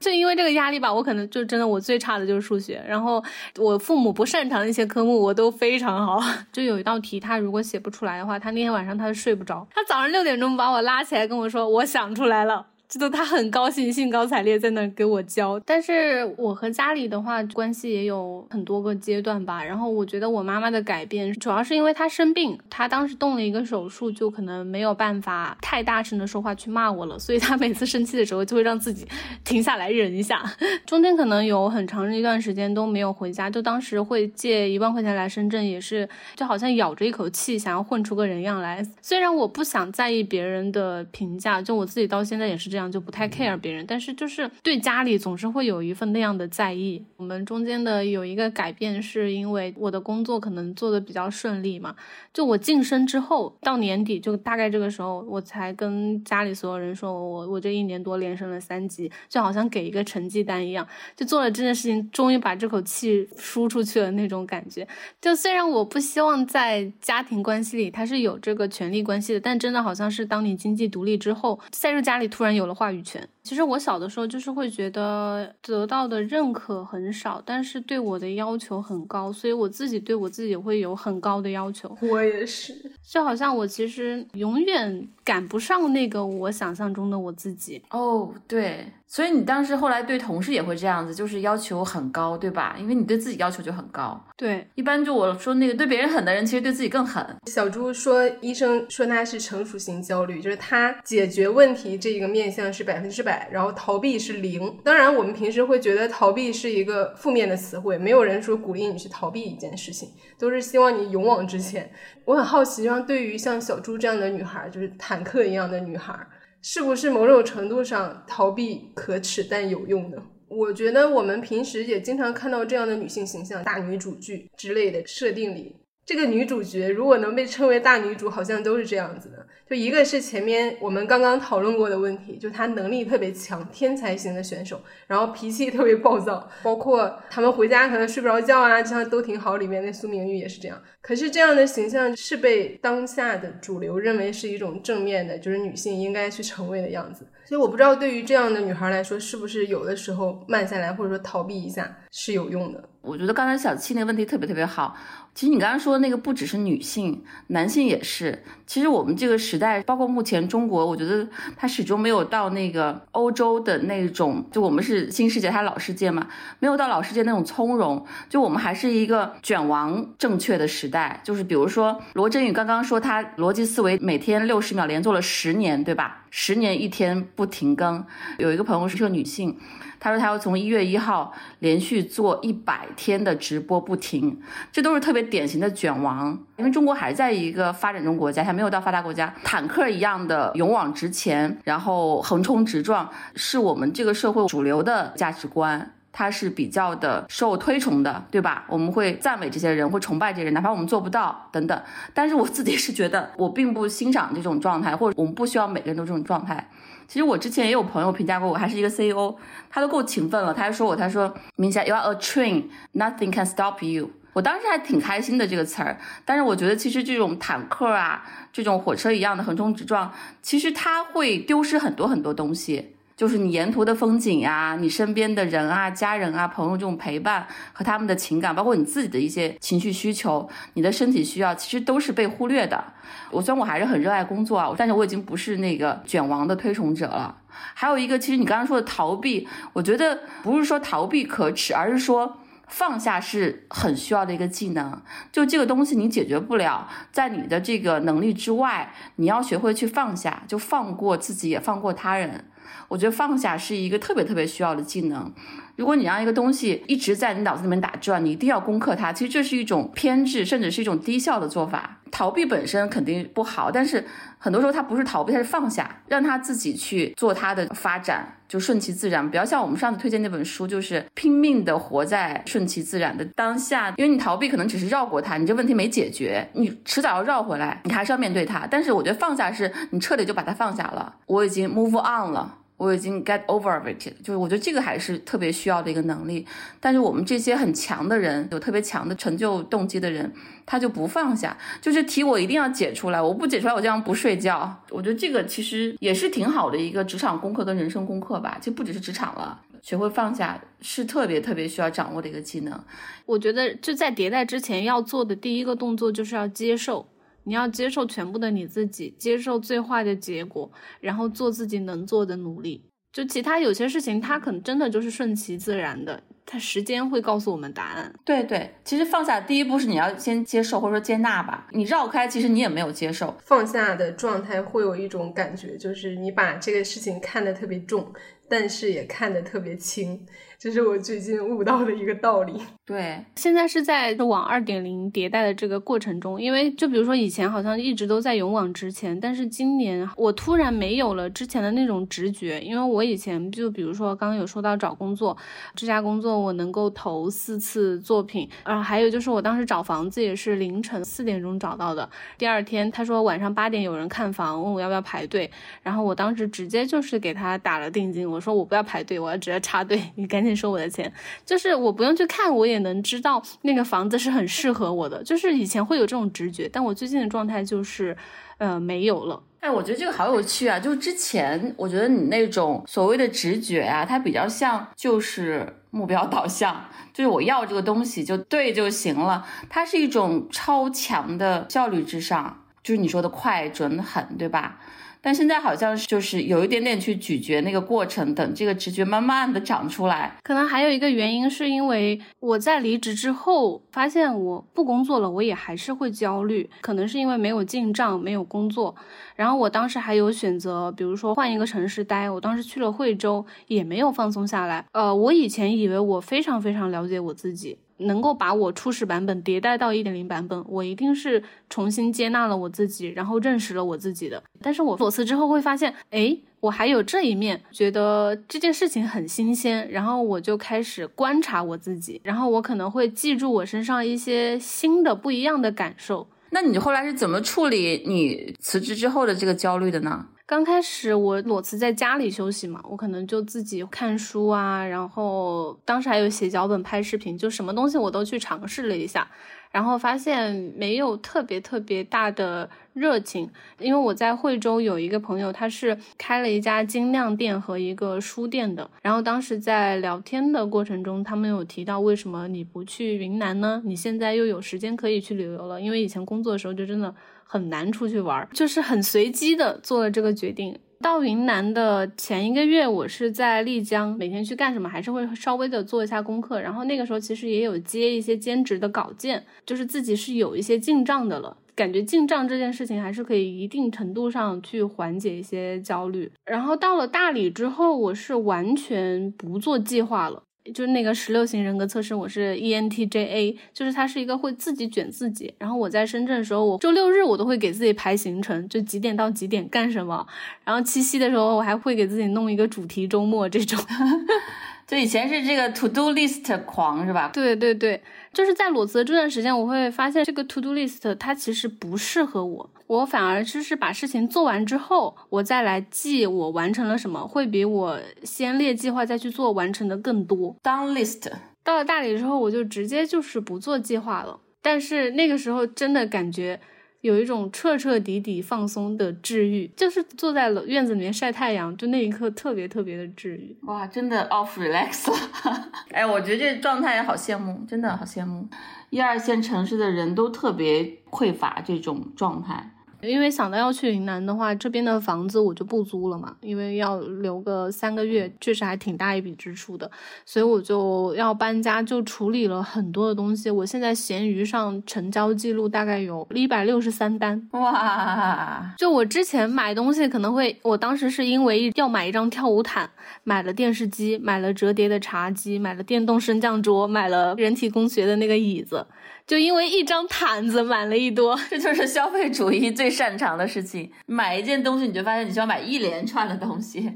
Speaker 6: 就因为这个压力吧，我可能就真的我最差的就是数学，然后我父母不擅长的一些科目我都非常好。就有一道题，他如果写不出来的话，他那天晚上他就睡不着，他早上六点钟把我拉起来跟我说，我想出来了。这都他很高兴、兴高采烈在那给我教，但是我和家里的话关系也有很多个阶段吧。然后我觉得我妈妈的改变主要是因为她生病，她当时动了一个手术，就可能没有办法太大声的说话去骂我了，所以她每次生气的时候就会让自己 停下来忍一下。中间可能有很长一段时间都没有回家，就当时会借一万块钱来深圳，也是就好像咬着一口气想要混出个人样来。虽然我不想在意别人的评价，就我自己到现在也是这。样，就不太 care 别人。但是就是对家里总是会有一份那样的在意。我们中间的有一个改变，是因为我的工作可能做的比较顺利嘛。就我晋升之后，到年底就大概这个时候，我才跟家里所有人说，我我这一年多连升了三级，就好像给一个成绩单一样，就做了这件事情，终于把这口气输出去了那种感觉。就虽然我不希望在家庭关系里他是有这个权利关系的，但真的好像是当你经济独立之后，再入家里突然有了话语权。其实我小的时候就是会觉得得到的认可很少，但是对我的要求很高，所以我自己对我自己会有很高的要求。
Speaker 5: 我也是，
Speaker 6: 就好像我其实永远赶不上那个我想象中的我自己。
Speaker 2: 哦，对。所以你当时后来对同事也会这样子，就是要求很高，对吧？因为你对自己要求就很高。
Speaker 6: 对，
Speaker 2: 一般就我说那个对别人狠的人，其实对自己更狠。
Speaker 5: 小朱说，医生说他是成熟型焦虑，就是他解决问题这个面向是百分之百，然后逃避是零。当然，我们平时会觉得逃避是一个负面的词汇，没有人说鼓励你去逃避一件事情，都是希望你勇往直前。我很好奇，像对于像小朱这样的女孩，就是坦克一样的女孩。是不是某种程度上逃避可耻但有用的？我觉得我们平时也经常看到这样的女性形象，大女主剧之类的设定里。这个女主角如果能被称为大女主，好像都是这样子的。就一个是前面我们刚刚讨论过的问题，就她能力特别强，天才型的选手，然后脾气特别暴躁，包括他们回家可能睡不着觉啊，这样都挺好。里面那苏明玉也是这样。可是这样的形象是被当下的主流认为是一种正面的，就是女性应该去成为的样子。所以我不知道对于这样的女孩来说，是不是有的时候慢下来或者说逃避一下是有用的。
Speaker 2: 我觉得刚才小七那个问题特别特别好。其实你刚刚说的那个不只是女性，男性也是。其实我们这个时代，包括目前中国，我觉得它始终没有到那个欧洲的那种，就我们是新世界，它老世界嘛，没有到老世界那种从容。就我们还是一个卷王正确的时代。就是比如说罗振宇刚刚说他逻辑思维每天六十秒连做了十年，对吧？十年一天不停更。有一个朋友是个女性。她说她要从一月一号连续做一百天的直播不停，这都是特别典型的卷王。因为中国还在一个发展中国家，还没有到发达国家，坦克一样的勇往直前，然后横冲直撞，是我们这个社会主流的价值观，他是比较的受推崇的，对吧？我们会赞美这些人，会崇拜这些人，哪怕我们做不到等等。但是我自己是觉得，我并不欣赏这种状态，或者我们不需要每个人都这种状态。其实我之前也有朋友评价过我，还是一个 CEO，他都够勤奋了。他还说我，他说明霞 you are a train，nothing can stop you。我当时还挺开心的这个词儿。但是我觉得其实这种坦克啊，这种火车一样的横冲直撞，其实它会丢失很多很多东西。就是你沿途的风景呀，你身边的人啊、家人啊、朋友这种陪伴和他们的情感，包括你自己的一些情绪需求、你的身体需要，其实都是被忽略的。我虽然我还是很热爱工作啊，但是我已经不是那个卷王的推崇者了。还有一个，其实你刚刚说的逃避，我觉得不是说逃避可耻，而是说放下是很需要的一个技能。就这个东西你解决不了，在你的这个能力之外，你要学会去放下，就放过自己，也放过他人。我觉得放下是一个特别特别需要的技能。如果你让一个东西一直在你脑子里面打转，你一定要攻克它，其实这是一种偏执，甚至是一种低效的做法。逃避本身肯定不好，但是很多时候它不是逃避，它是放下，让他自己去做他的发展，就顺其自然。不要像我们上次推荐那本书，就是拼命的活在顺其自然的当下。因为你逃避可能只是绕过它，你这问题没解决，你迟早要绕回来，你还是要面对它。但是我觉得放下是你彻底就把它放下了，我已经 move on 了。我已经 get over it，就是我觉得这个还是特别需要的一个能力。但是我们这些很强的人，有特别强的成就动机的人，他就不放下，就是题我一定要解出来，我不解出来我这样不睡觉。我觉得这个其实也是挺好的一个职场功课跟人生功课吧。其实不只是职场了，学会放下是特别特别需要掌握的一个技能。
Speaker 6: 我觉得就在迭代之前要做的第一个动作就是要接受。你要接受全部的你自己，接受最坏的结果，然后做自己能做的努力。就其他有些事情，它可能真的就是顺其自然的。它时间会告诉我们答案。
Speaker 2: 对对，其实放下第一步是你要先接受或者说接纳吧，你绕开，其实你也没有接受。
Speaker 5: 放下的状态会有一种感觉，就是你把这个事情看得特别重，但是也看得特别轻。这是我最近悟到的一个道理。
Speaker 2: 对，
Speaker 6: 现在是在往二点零迭代的这个过程中，因为就比如说以前好像一直都在勇往直前，但是今年我突然没有了之前的那种直觉，因为我以前就比如说刚刚有说到找工作，这家工作我能够投四次作品，然后还有就是我当时找房子也是凌晨四点钟找到的，第二天他说晚上八点有人看房，问我要不要排队，然后我当时直接就是给他打了定金，我说我不要排队，我要直接插队，你赶紧。收我的钱，就是我不用去看，我也能知道那个房子是很适合我的。就是以前会有这种直觉，但我最近的状态就是，呃，没有了。
Speaker 2: 哎，我觉得这个好有趣啊！就之前我觉得你那种所谓的直觉啊，它比较像就是目标导向，就是我要这个东西就对就行了。它是一种超强的效率至上，就是你说的快、准、狠，对吧？但现在好像就是有一点点去咀嚼那个过程，等这个直觉慢慢的长出来。
Speaker 6: 可能还有一个原因，是因为我在离职之后发现我不工作了，我也还是会焦虑。可能是因为没有进账，没有工作。然后我当时还有选择，比如说换一个城市待。我当时去了惠州，也没有放松下来。呃，我以前以为我非常非常了解我自己。能够把我初始版本迭代到一点零版本，我一定是重新接纳了我自己，然后认识了我自己的。但是我裸辞之后会发现，哎，我还有这一面，觉得这件事情很新鲜，然后我就开始观察我自己，然后我可能会记住我身上一些新的不一样的感受。
Speaker 2: 那你后来是怎么处理你辞职之后的这个焦虑的呢？
Speaker 6: 刚开始我裸辞在家里休息嘛，我可能就自己看书啊，然后当时还有写脚本、拍视频，就什么东西我都去尝试了一下。然后发现没有特别特别大的热情，因为我在惠州有一个朋友，他是开了一家精酿店和一个书店的。然后当时在聊天的过程中，他们有提到为什么你不去云南呢？你现在又有时间可以去旅游了，因为以前工作的时候就真的很难出去玩，就是很随机的做了这个决定。到云南的前一个月，我是在丽江，每天去干什么，还是会稍微的做一下功课。然后那个时候其实也有接一些兼职的稿件，就是自己是有一些进账的了。感觉进账这件事情还是可以一定程度上去缓解一些焦虑。然后到了大理之后，我是完全不做计划了。就是那个十六型人格测试，我是 ENTJA，就是它是一个会自己卷自己。然后我在深圳的时候，我周六日我都会给自己排行程，就几点到几点干什么。然后七夕的时候，我还会给自己弄一个主题周末这种。
Speaker 2: 就以前是这个 to do list 狂是吧？
Speaker 6: 对对对，就是在裸辞的这段时间，我会发现这个 to do list 它其实不适合我，我反而就是把事情做完之后，我再来记我完成了什么，会比我先列计划再去做完成的更多。
Speaker 2: 当 list
Speaker 6: 到了大理之后，我就直接就是不做计划了，但是那个时候真的感觉。有一种彻彻底底放松的治愈，就是坐在了院子里面晒太阳，就那一刻特别特别的治愈。
Speaker 2: 哇，真的 off relax 了。哎，我觉得这状态也好羡慕，真的好羡慕。一二线城市的人都特别匮乏这种状态。
Speaker 6: 因为想到要去云南的话，这边的房子我就不租了嘛，因为要留个三个月，确实还挺大一笔支出的，所以我就要搬家，就处理了很多的东西。我现在闲鱼上成交记录大概有一百六十三单，
Speaker 2: 哇！
Speaker 6: 就我之前买东西可能会，我当时是因为要买一张跳舞毯，买了电视机，买了折叠的茶几，买了电动升降桌，买了人体工学的那个椅子。就因为一张毯子买了一多，
Speaker 2: 这就是消费主义最擅长的事情。买一件东西，你就发现你需要买一连串的东西。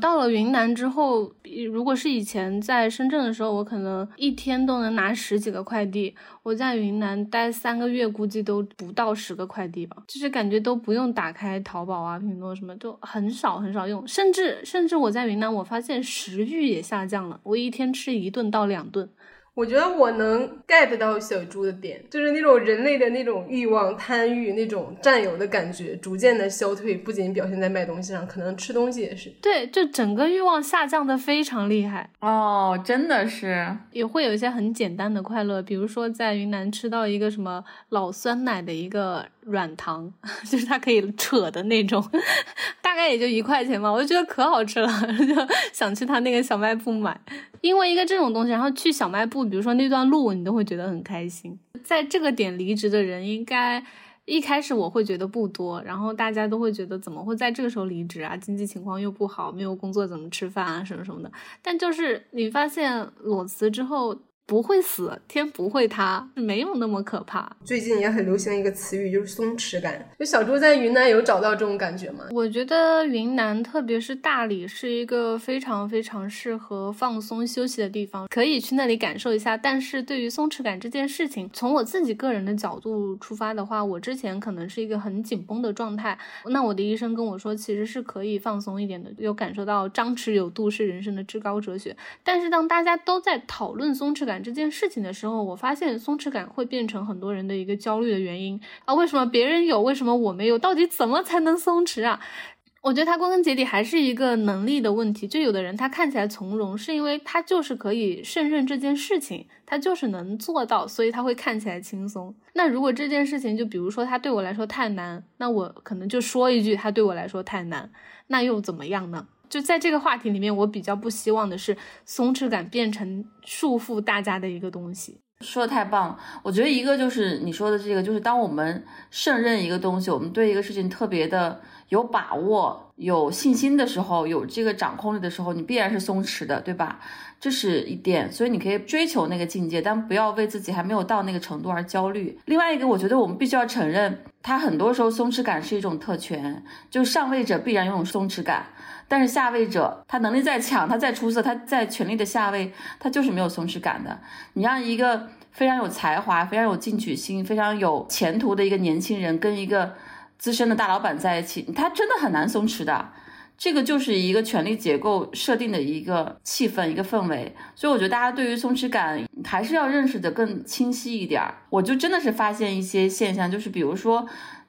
Speaker 6: 到了云南之后，如果是以前在深圳的时候，我可能一天都能拿十几个快递。我在云南待三个月，估计都不到十个快递吧。就是感觉都不用打开淘宝啊、拼多多什么，都很少很少用。甚至甚至我在云南，我发现食欲也下降了。我一天吃一顿到两顿。
Speaker 5: 我觉得我能 get 到小猪的点，就是那种人类的那种欲望、贪欲、那种占有的感觉逐渐的消退，不仅表现在卖东西上，可能吃东西也是。
Speaker 6: 对，就整个欲望下降的非常厉害
Speaker 2: 哦，真的是，
Speaker 6: 也会有一些很简单的快乐，比如说在云南吃到一个什么老酸奶的一个软糖，就是它可以扯的那种，大概也就一块钱嘛，我就觉得可好吃了，就想去他那个小卖部买。因为一个这种东西，然后去小卖部，比如说那段路，你都会觉得很开心。在这个点离职的人，应该一开始我会觉得不多，然后大家都会觉得怎么会在这个时候离职啊？经济情况又不好，没有工作怎么吃饭啊？什么什么的。但就是你发现裸辞之后。不会死，天不会塌，没有那么可怕。
Speaker 5: 最近也很流行一个词语，就是松弛感。就小猪在云南有找到这种感觉吗？
Speaker 6: 我觉得云南，特别是大理，是一个非常非常适合放松休息的地方，可以去那里感受一下。但是对于松弛感这件事情，从我自己个人的角度出发的话，我之前可能是一个很紧绷的状态。那我的医生跟我说，其实是可以放松一点的，有感受到张弛有度是人生的至高哲学。但是当大家都在讨论松弛感，这件事情的时候，我发现松弛感会变成很多人的一个焦虑的原因啊！为什么别人有，为什么我没有？到底怎么才能松弛啊？我觉得它归根结底还是一个能力的问题。就有的人他看起来从容，是因为他就是可以胜任这件事情，他就是能做到，所以他会看起来轻松。那如果这件事情，就比如说他对我来说太难，那我可能就说一句他对我来说太难，那又怎么样呢？就在这个话题里面，我比较不希望的是松弛感变成束缚大家的一个东西。
Speaker 2: 说的太棒了，我觉得一个就是你说的这个，就是当我们胜任一个东西，我们对一个事情特别的有把握、有信心的时候，有这个掌控力的时候，你必然是松弛的，对吧？这是一点，所以你可以追求那个境界，但不要为自己还没有到那个程度而焦虑。另外一个，我觉得我们必须要承认，他很多时候松弛感是一种特权，就上位者必然拥有松弛感。但是下位者，他能力再强，他再出色，他在权力的下位，他就是没有松弛感的。你让一个非常有才华、非常有进取心、非常有前途的一个年轻人跟一个资深的大老板在一起，他真的很难松弛的。这个就是一个权力结构设定的一个气氛、一个氛围。所以我觉得大家对于松弛感还是要认识的更清晰一点儿。我就真的是发现一些现象，就是比如说，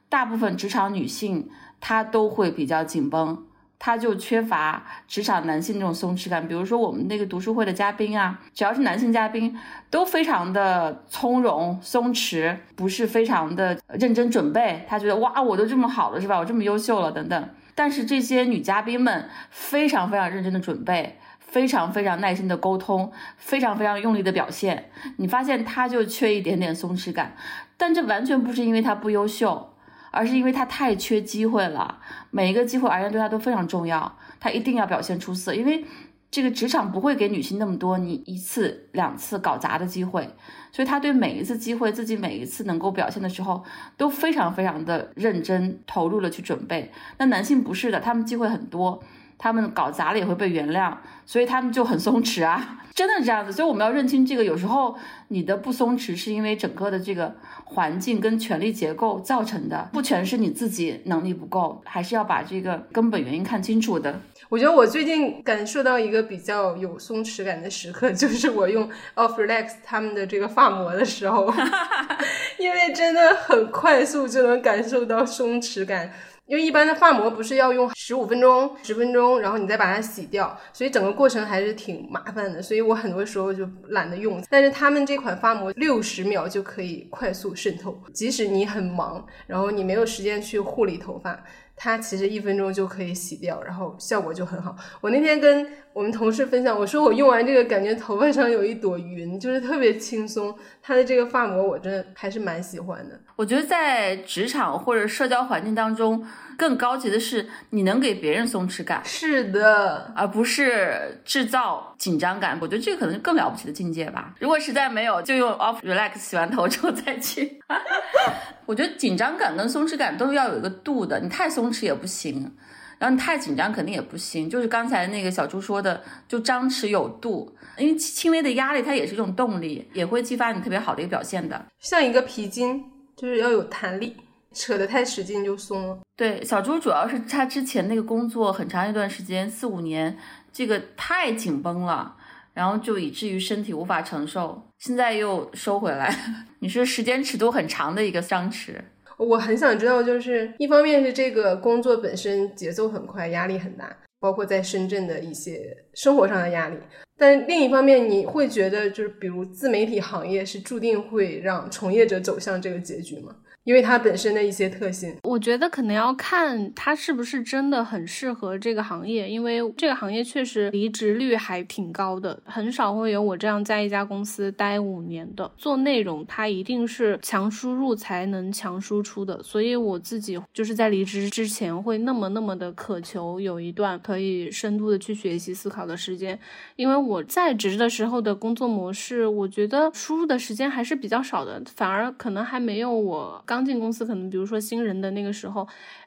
Speaker 2: 大部分职场女性她都会比较紧绷。他就缺乏职场男性那种松弛感，比如说我们那个读书会的嘉宾啊，只要是男性嘉宾，都非常的从容松弛，不是非常的认真准备。他觉得哇，我都这么好了是吧？我这么优秀了等等。但是这些女嘉宾们非常非常认真的准备，非常非常耐心的沟通，非常非常用力的表现。你发现他就缺一点点松弛感，但这完全不是因为他不优秀。而是因为他太缺机会了，每一个机会而言对他都非常重要，他一定要表现出色，因为这个职场不会给女性那么多你一次两次搞砸的机会，所以他对每一次机会，自己每一次能够表现的时候都非常非常的认真投入了去准备。那男性不是的，他们机会很多。他们搞砸了也会被原谅，所以他们就很松弛啊，真的是这样子。所以我们要认清这个，有时候你的不松弛是因为整个的这个环境跟权力结构造成的，不全是你自己能力不够，还是要把这个根本原因看清楚的。
Speaker 5: 我觉得我最近感受到一个比较有松弛感的时刻，就是我用 Off Relax 他们的这个发膜的时候，因为真的很快速就能感受到松弛感。因为一般的发膜不是要用十五分钟、十分钟，然后你再把它洗掉，所以整个过程还是挺麻烦的，所以我很多时候就懒得用。但是他们这款发膜六十秒就可以快速渗透，即使你很忙，然后你没有时间去护理头发。它其实一分钟就可以洗掉，然后效果就很好。我那天跟我们同事分享，我说我用完这个，感觉头发上有一朵云，就是特别轻松。它的这个发膜，我真的还是蛮喜欢的。
Speaker 2: 我觉得在职场或者社交环境当中。更高级的是，你能给别人松弛感，
Speaker 5: 是的，
Speaker 2: 而不是制造紧张感。我觉得这个可能是更了不起的境界吧。如果实在没有，就用 off relax 洗完头之后再去。我觉得紧张感跟松弛感都要有一个度的，你太松弛也不行，然后你太紧张肯定也不行。就是刚才那个小猪说的，就张弛有度，因为轻微的压力它也是一种动力，也会激发你特别好的一个表现的。
Speaker 5: 像一个皮筋，就是要有弹力。扯得太使劲就松了。
Speaker 2: 对，小猪主要是他之前那个工作很长一段时间，四五年，这个太紧绷了，然后就以至于身体无法承受，现在又收回来。你是时间尺度很长的一个张弛。
Speaker 5: 我很想知道，就是一方面是这个工作本身节奏很快，压力很大，包括在深圳的一些生活上的压力，但另一方面你会觉得，就是比如自媒体行业是注定会让从业者走向这个结局吗？因为它本身的一些特性。
Speaker 6: 我觉得可能要看它是不是真的很适合这个行业，因为这个行业确实离职率还挺高的，很少会有我这样在一家公司待五年的。做内容，它一定是强输入才能强输出的，所以我自己就是在离职之前会那么那么的渴求有一段可以深度的去学习思考的时间，因为我在职的时候的工作模式，我觉得输入的时间还是比较少的，反而可能还没有我刚。刚进公司，可能比如说新人的那个时候。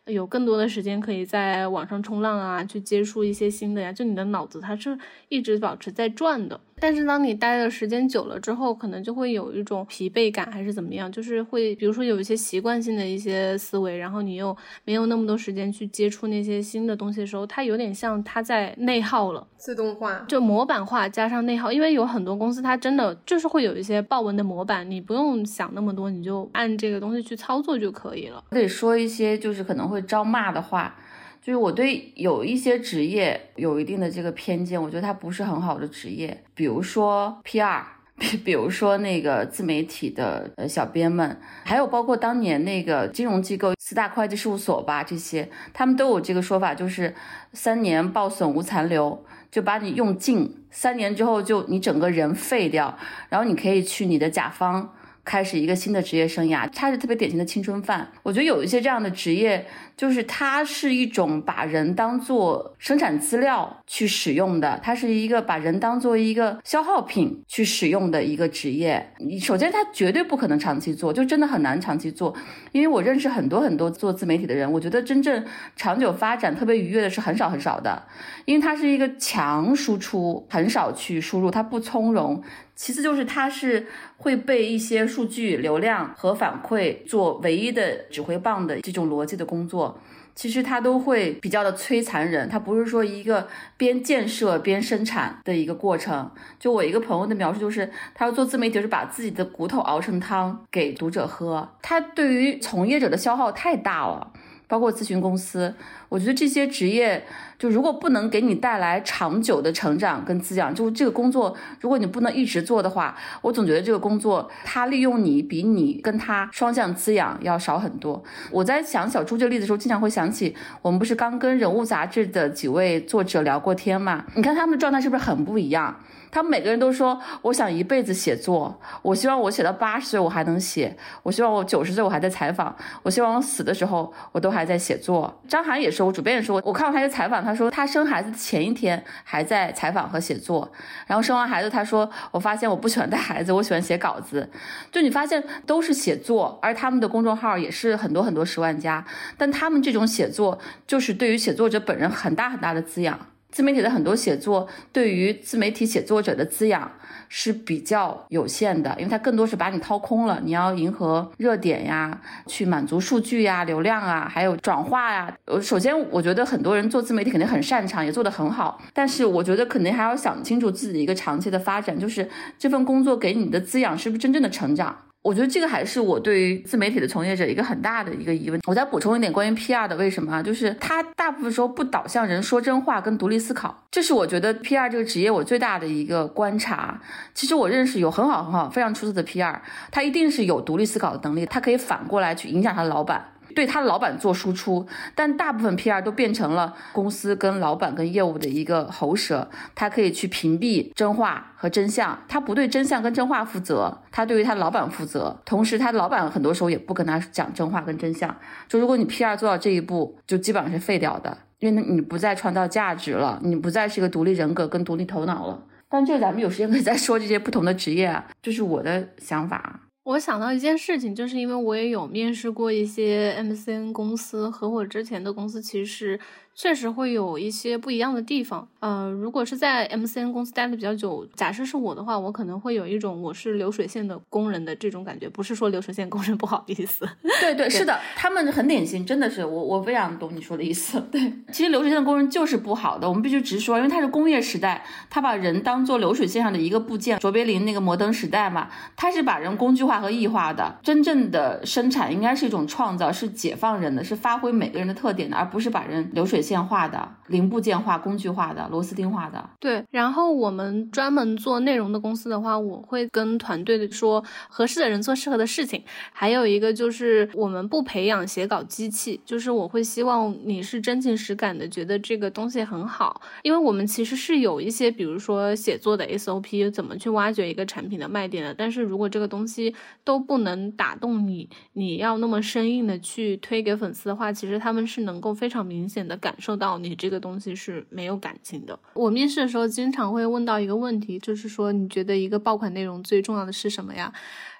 Speaker 6: 有更多的时间可以在网上冲浪啊，去接触一些新的呀。就你的脑子它是一直保持在转的，但是当你待的时间久了之后，可能就会有一种疲惫感，还是怎么样？就是会，比如说有一些习惯性的一些思维，然后你又没有那么多时间去接触那些新的东西的时候，它有点像它在内耗了，
Speaker 5: 自动化，
Speaker 6: 就模板化加上内耗。因为有很多公司它真的就是会有一些豹纹的模板，你不用想那么多，你就按这个东西去操作就可以了。
Speaker 2: 可以说一些就是可能会。招骂的话，就是我对有一些职业有一定的这个偏见，我觉得它不是很好的职业，比如说 PR，比比如说那个自媒体的呃小编们，还有包括当年那个金融机构四大会计事务所吧，这些他们都有这个说法，就是三年报损无残留，就把你用尽，三年之后就你整个人废掉，然后你可以去你的甲方。开始一个新的职业生涯，他是特别典型的青春饭。我觉得有一些这样的职业，就是它是一种把人当做生产资料去使用的，它是一个把人当做一个消耗品去使用的一个职业。你首先，它绝对不可能长期做，就真的很难长期做。因为我认识很多很多做自媒体的人，我觉得真正长久发展特别愉悦的是很少很少的，因为它是一个强输出，很少去输入，它不从容。其次就是它是会被一些数据流量和反馈做唯一的指挥棒的这种逻辑的工作，其实它都会比较的摧残人。它不是说一个边建设边生产的一个过程。就我一个朋友的描述就是，他说做自媒体是把自己的骨头熬成汤给读者喝，他对于从业者的消耗太大了。包括咨询公司，我觉得这些职业，就如果不能给你带来长久的成长跟滋养，就这个工作，如果你不能一直做的话，我总觉得这个工作它利用你比你跟他双向滋养要少很多。我在想小猪这个例子的时候，经常会想起我们不是刚跟人物杂志的几位作者聊过天嘛？你看他们的状态是不是很不一样？他们每个人都说，我想一辈子写作，我希望我写到八十岁我还能写，我希望我九十岁我还在采访，我希望我死的时候我都还在写作。张涵也说，我主编也说，我看过他的采访，他说他生孩子前一天还在采访和写作，然后生完孩子，他说我发现我不喜欢带孩子，我喜欢写稿子。就你发现都是写作，而他们的公众号也是很多很多十万加，但他们这种写作就是对于写作者本人很大很大的滋养。自媒体的很多写作对于自媒体写作者的滋养是比较有限的，因为它更多是把你掏空了。你要迎合热点呀，去满足数据呀、流量啊，还有转化呀。呃，首先我觉得很多人做自媒体肯定很擅长，也做得很好，但是我觉得肯定还要想清楚自己的一个长期的发展，就是这份工作给你的滋养是不是真正的成长。我觉得这个还是我对于自媒体的从业者一个很大的一个疑问。我再补充一点关于 PR 的，为什么啊？就是他大部分时候不导向人说真话跟独立思考，这是我觉得 PR 这个职业我最大的一个观察。其实我认识有很好很好非常出色的 PR，他一定是有独立思考的能力，他可以反过来去影响他的老板。对他的老板做输出，但大部分 PR 都变成了公司跟老板跟业务的一个喉舌，他可以去屏蔽真话和真相，他不对真相跟真话负责，他对于他老板负责，同时他老板很多时候也不跟他讲真话跟真相。就如果你 PR 做到这一步，就基本上是废掉的，因为你不再创造价值了，你不再是一个独立人格跟独立头脑了。但这个咱们有时间可以再说这些不同的职业，这是我的想法。
Speaker 6: 我想到一件事情，就是因为我也有面试过一些 MCN 公司，和我之前的公司其实。确实会有一些不一样的地方。呃，如果是在 MCN 公司待的比较久，假设是我的话，我可能会有一种我是流水线的工人的这种感觉。不是说流水线工人不好意思。
Speaker 2: 对对，是的，他们很典型，真的是我我非常懂你说的意思。对，其实流水线的工人就是不好的，我们必须直说，因为它是工业时代，他把人当做流水线上的一个部件。卓别林那个摩登时代嘛，他是把人工具化和异化的。真正的生产应该是一种创造，是解放人的，是发挥每个人的特点的，而不是把人流水线。化的，零部件化、工具化的、螺丝钉化的。
Speaker 6: 对，然后我们专门做内容的公司的话，我会跟团队的说，合适的人做适合的事情。还有一个就是我们不培养写稿机器，就是我会希望你是真情实感的觉得这个东西很好，因为我们其实是有一些，比如说写作的 SOP，怎么去挖掘一个产品的卖点的。但是如果这个东西都不能打动你，你要那么生硬的去推给粉丝的话，其实他们是能够非常明显的感受到你这个东西是没有感情的。我面试的时候经常会问到一个问题，就是说你觉得一个爆款内容最重要的是什么呀？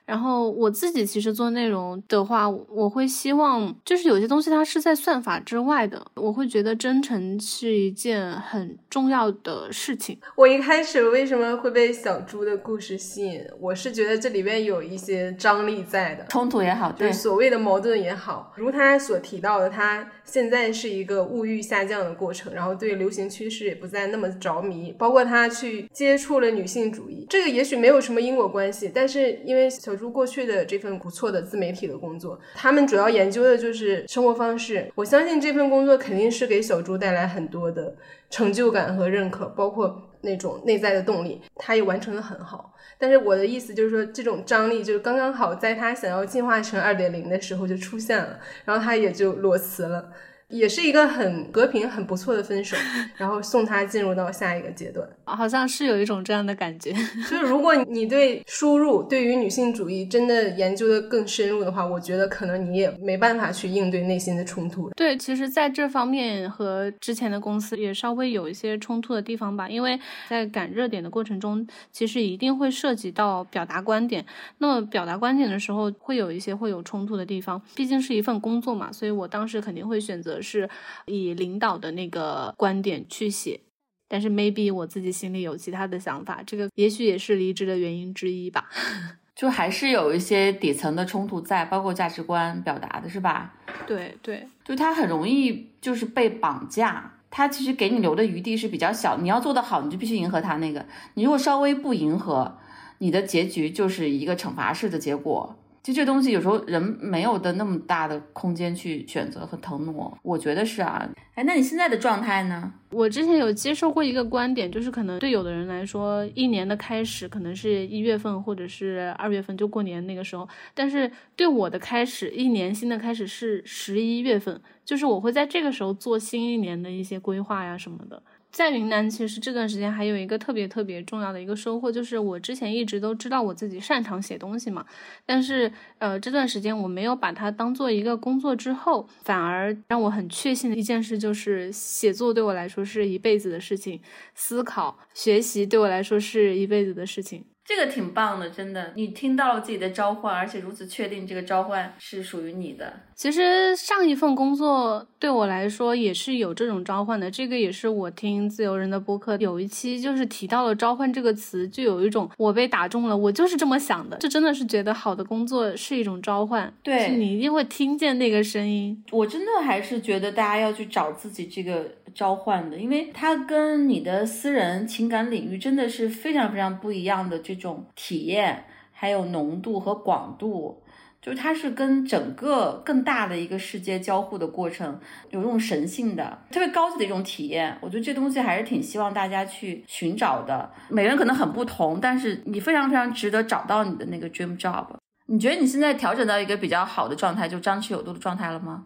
Speaker 6: 然后我自己其实做内容的话，我会希望就是有些东西它是在算法之外的，我会觉得真诚是一件很重要的事情。
Speaker 5: 我一开始为什么会被小猪的故事吸引？我是觉得这里面有一些张力在的，
Speaker 2: 冲突也好，对
Speaker 5: 所谓的矛盾也好，如他所提到的，他现在是一个物欲下降的过程，然后对流行趋势也不再那么着迷，包括他去接触了女性主义，这个也许没有什么因果关系，但是因为小。如过去的这份不错的自媒体的工作，他们主要研究的就是生活方式。我相信这份工作肯定是给小猪带来很多的成就感和认可，包括那种内在的动力，他也完成的很好。但是我的意思就是说，这种张力就是刚刚好在他想要进化成二点零的时候就出现了，然后他也就裸辞了。也是一个很和平、很不错的分手，然后送他进入到下一个阶段，
Speaker 6: 好像是有一种这样的感觉。
Speaker 5: 就是如果你对输入、对于女性主义真的研究的更深入的话，我觉得可能你也没办法去应对内心的冲突。
Speaker 6: 对，其实在这方面和之前的公司也稍微有一些冲突的地方吧，因为在赶热点的过程中，其实一定会涉及到表达观点。那么表达观点的时候，会有一些会有冲突的地方，毕竟是一份工作嘛，所以我当时肯定会选择。是以领导的那个观点去写，但是 maybe 我自己心里有其他的想法，这个也许也是离职的原因之一吧。
Speaker 2: 就还是有一些底层的冲突在，包括价值观表达的是吧？
Speaker 6: 对对，
Speaker 2: 就他很容易就是被绑架，他其实给你留的余地是比较小，你要做得好，你就必须迎合他那个，你如果稍微不迎合，你的结局就是一个惩罚式的结果。就这东西有时候人没有的那么大的空间去选择和腾挪，我觉得是啊。哎，那你现在的状态呢？
Speaker 6: 我之前有接受过一个观点，就是可能对有的人来说，一年的开始可能是一月份或者是二月份，就过年那个时候。但是对我的开始，一年新的开始是十一月份，就是我会在这个时候做新一年的一些规划呀什么的。在云南，其实这段时间还有一个特别特别重要的一个收获，就是我之前一直都知道我自己擅长写东西嘛，但是呃这段时间我没有把它当做一个工作，之后反而让我很确信的一件事就是写作对我来说是一辈子的事情，思考学习对我来说是一辈子的事情。
Speaker 2: 这个挺棒的，真的，你听到了自己的召唤，而且如此确定这个召唤是属于你的。
Speaker 6: 其实上一份工作对我来说也是有这种召唤的，这个也是我听自由人的播客有一期就是提到了召唤这个词，就有一种我被打中了，我就是这么想的，这真的是觉得好的工作是一种召唤，
Speaker 2: 对
Speaker 6: 你一定会听见那个声音。
Speaker 2: 我真的还是觉得大家要去找自己这个召唤的，因为它跟你的私人情感领域真的是非常非常不一样的这。一种体验，还有浓度和广度，就是它是跟整个更大的一个世界交互的过程，有一种神性的、特别高级的一种体验。我觉得这东西还是挺希望大家去寻找的。每个人可能很不同，但是你非常非常值得找到你的那个 dream job。你觉得你现在调整到一个比较好的状态，就张弛有度的状态了吗？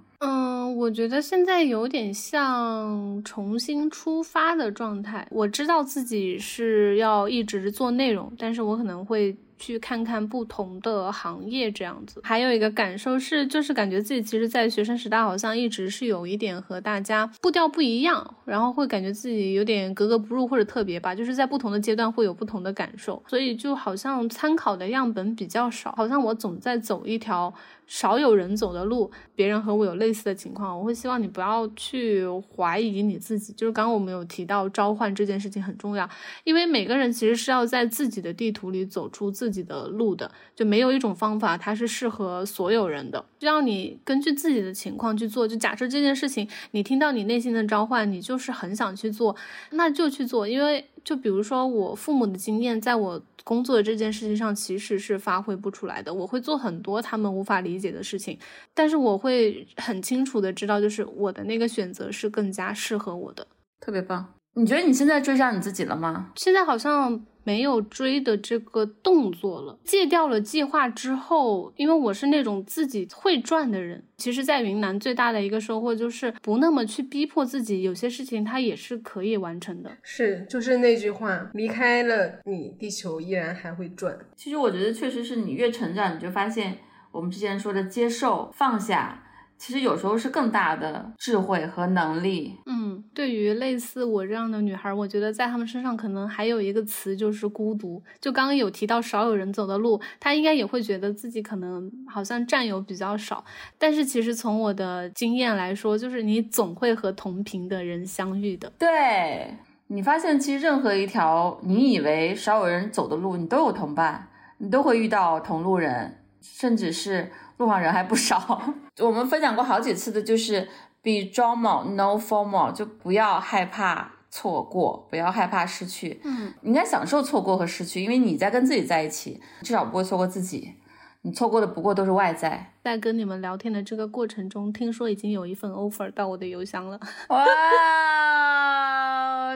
Speaker 6: 我觉得现在有点像重新出发的状态。我知道自己是要一直做内容，但是我可能会。去看看不同的行业，这样子。还有一个感受是，就是感觉自己其实，在学生时代好像一直是有一点和大家步调不一样，然后会感觉自己有点格格不入或者特别吧。就是在不同的阶段会有不同的感受，所以就好像参考的样本比较少，好像我总在走一条。少有人走的路，别人和我有类似的情况，我会希望你不要去怀疑你自己。就是刚刚我们有提到召唤这件事情很重要，因为每个人其实是要在自己的地图里走出自己的路的，就没有一种方法它是适合所有人的，就要你根据自己的情况去做。就假设这件事情你听到你内心的召唤，你就是很想去做，那就去做。因为就比如说我父母的经验，在我。工作的这件事情上其实是发挥不出来的。我会做很多他们无法理解的事情，但是我会很清楚的知道，就是我的那个选择是更加适合我的。
Speaker 2: 特别棒。你觉得你现在追上你自己了吗？
Speaker 6: 现在好像。没有追的这个动作了，戒掉了计划之后，因为我是那种自己会赚的人。其实，在云南最大的一个收获就是不那么去逼迫自己，有些事情它也是可以完成的。
Speaker 5: 是，就是那句话，离开了你，地球依然还会转。
Speaker 2: 其实我觉得，确实是你越成长，你就发现我们之前说的接受、放下。其实有时候是更大的智慧和能力。
Speaker 6: 嗯，对于类似我这样的女孩，我觉得在她们身上可能还有一个词就是孤独。就刚刚有提到少有人走的路，她应该也会觉得自己可能好像占有比较少。但是其实从我的经验来说，就是你总会和同频的人相遇的。
Speaker 2: 对你发现，其实任何一条你以为少有人走的路，你都有同伴，你都会遇到同路人，甚至是。路上人还不少，我们分享过好几次的，就是 be drama no formal，就不要害怕错过，不要害怕失去，
Speaker 6: 嗯，
Speaker 2: 应该享受错过和失去，因为你在跟自己在一起，至少不会错过自己，你错过的不过都是外在。
Speaker 6: 在跟你们聊天的这个过程中，听说已经有一份 offer 到我的邮箱了，
Speaker 2: 哇，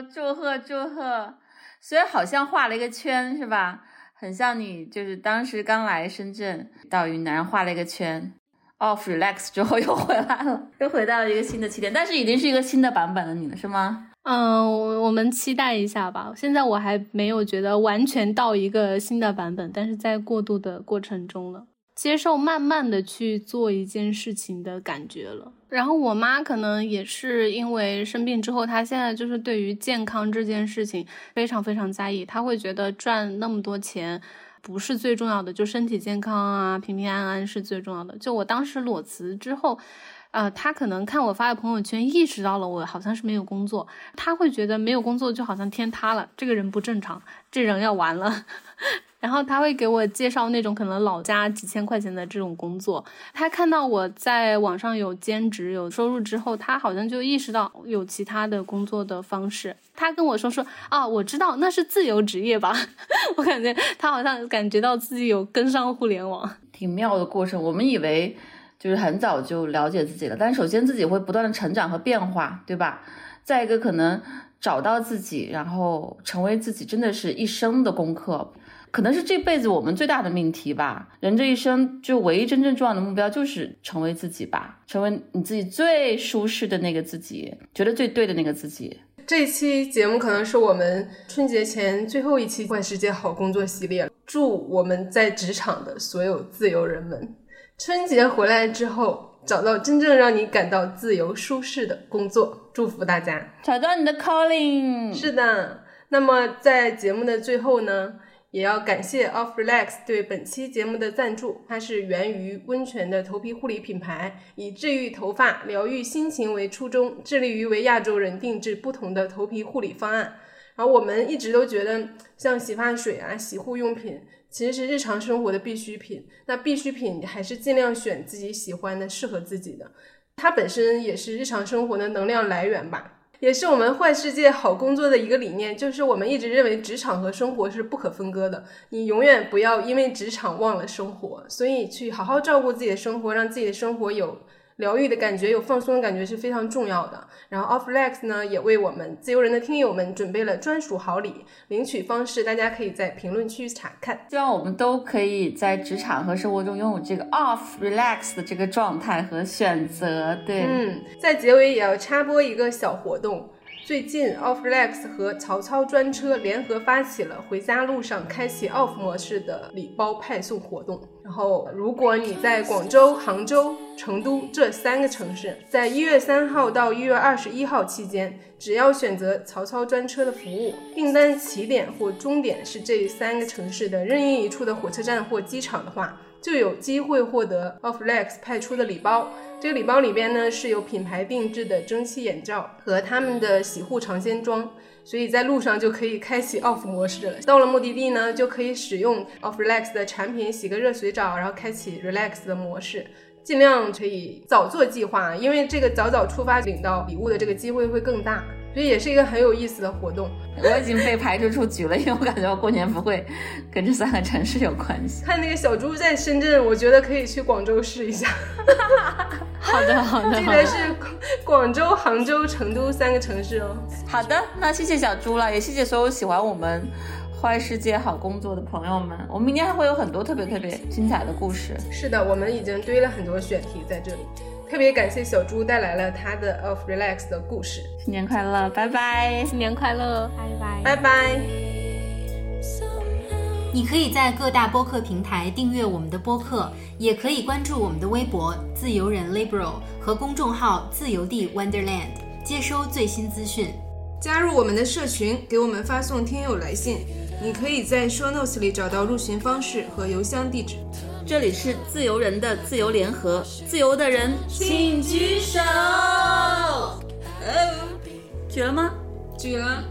Speaker 2: 祝贺祝贺！所以好像画了一个圈，是吧？很像你，就是当时刚来深圳到云南画了一个圈，off relax 之后又回来了，又回到了一个新的起点，但是已经是一个新的版本的你了，是吗？
Speaker 6: 嗯，我我们期待一下吧。现在我还没有觉得完全到一个新的版本，但是在过渡的过程中了。接受慢慢的去做一件事情的感觉了。然后我妈可能也是因为生病之后，她现在就是对于健康这件事情非常非常在意。她会觉得赚那么多钱不是最重要的，就身体健康啊，平平安安是最重要的。就我当时裸辞之后，呃，她可能看我发的朋友圈，意识到了我好像是没有工作，她会觉得没有工作就好像天塌了，这个人不正常，这人要完了。然后他会给我介绍那种可能老家几千块钱的这种工作。他看到我在网上有兼职有收入之后，他好像就意识到有其他的工作的方式。他跟我说说啊，我知道那是自由职业吧。我感觉他好像感觉到自己有跟上互联网，
Speaker 2: 挺妙的过程。我们以为就是很早就了解自己了，但首先自己会不断的成长和变化，对吧？再一个可能找到自己，然后成为自己，真的是一生的功课。可能是这辈子我们最大的命题吧。人这一生就唯一真正重要的目标就是成为自己吧，成为你自己最舒适的那个自己，觉得最对的那个自己。
Speaker 5: 这期节目可能是我们春节前最后一期《万世界好工作》系列。祝我们在职场的所有自由人们，春节回来之后找到真正让你感到自由舒适的工作。祝福大家
Speaker 2: 找到你的 calling。
Speaker 5: 是的。那么在节目的最后呢？也要感谢 Off Relax 对本期节目的赞助。它是源于温泉的头皮护理品牌，以治愈头发、疗愈心情为初衷，致力于为亚洲人定制不同的头皮护理方案。然后我们一直都觉得，像洗发水啊、洗护用品，其实是日常生活的必需品。那必需品还是尽量选自己喜欢的、适合自己的。它本身也是日常生活的能量来源吧。也是我们坏世界好工作的一个理念，就是我们一直认为职场和生活是不可分割的。你永远不要因为职场忘了生活，所以去好好照顾自己的生活，让自己的生活有。疗愈的感觉，有放松的感觉是非常重要的。然后 Offlex 呢，也为我们自由人的听友们准备了专属好礼，领取方式大家可以在评论区查看。
Speaker 2: 希望我们都可以在职场和生活中拥有这个 Off Relax 的这个状态和选择。对，
Speaker 5: 嗯，在结尾也要插播一个小活动。最近，Off Relax 和曹操专车联合发起了回家路上开启 Off 模式的礼包派送活动。然后，如果你在广州、杭州、成都这三个城市，在一月三号到一月二十一号期间，只要选择曹操专车的服务，订单起点或终点是这三个城市的任意一处的火车站或机场的话。就有机会获得 Offlex 派出的礼包。这个礼包里边呢是有品牌定制的蒸汽眼罩和他们的洗护尝鲜装，所以在路上就可以开启 Off 模式了。到了目的地呢，就可以使用 Offlex 的产品洗个热水澡，然后开启 Relax 的模式。尽量可以早做计划，因为这个早早出发领到礼物的这个机会会更大。所以也是一个很有意思的活动。
Speaker 2: 我已经被排除出局了，因为我感觉我过年不会 跟这三个城市有关系。
Speaker 5: 看那个小猪在深圳，我觉得可以去广州试一下。
Speaker 6: 好的，好的，
Speaker 5: 记得是广州、杭州、成都三个城市哦。
Speaker 2: 好的，那谢谢小猪了，也谢谢所有喜欢我们坏世界好工作的朋友们。我们明天还会有很多特别特别精彩的故事。
Speaker 5: 是的，我们已经堆了很多选题在这里。特别感谢小猪带来了他的 Of Relax 的故事。
Speaker 2: 新年快乐，拜拜！
Speaker 6: 新年快乐，拜拜，
Speaker 5: 拜拜。
Speaker 1: 你可以在各大播客平台订阅我们的播客，也可以关注我们的微博“自由人 Liberal” 和公众号“自由地 Wonderland”，接收最新资讯。
Speaker 5: 加入我们的社群，给我们发送听友来信。你可以在 Show Notes 里找到入群方式和邮箱地址。
Speaker 2: 这里是自由人的自由联合，自由的人请举手。哦，举了吗？
Speaker 5: 举了。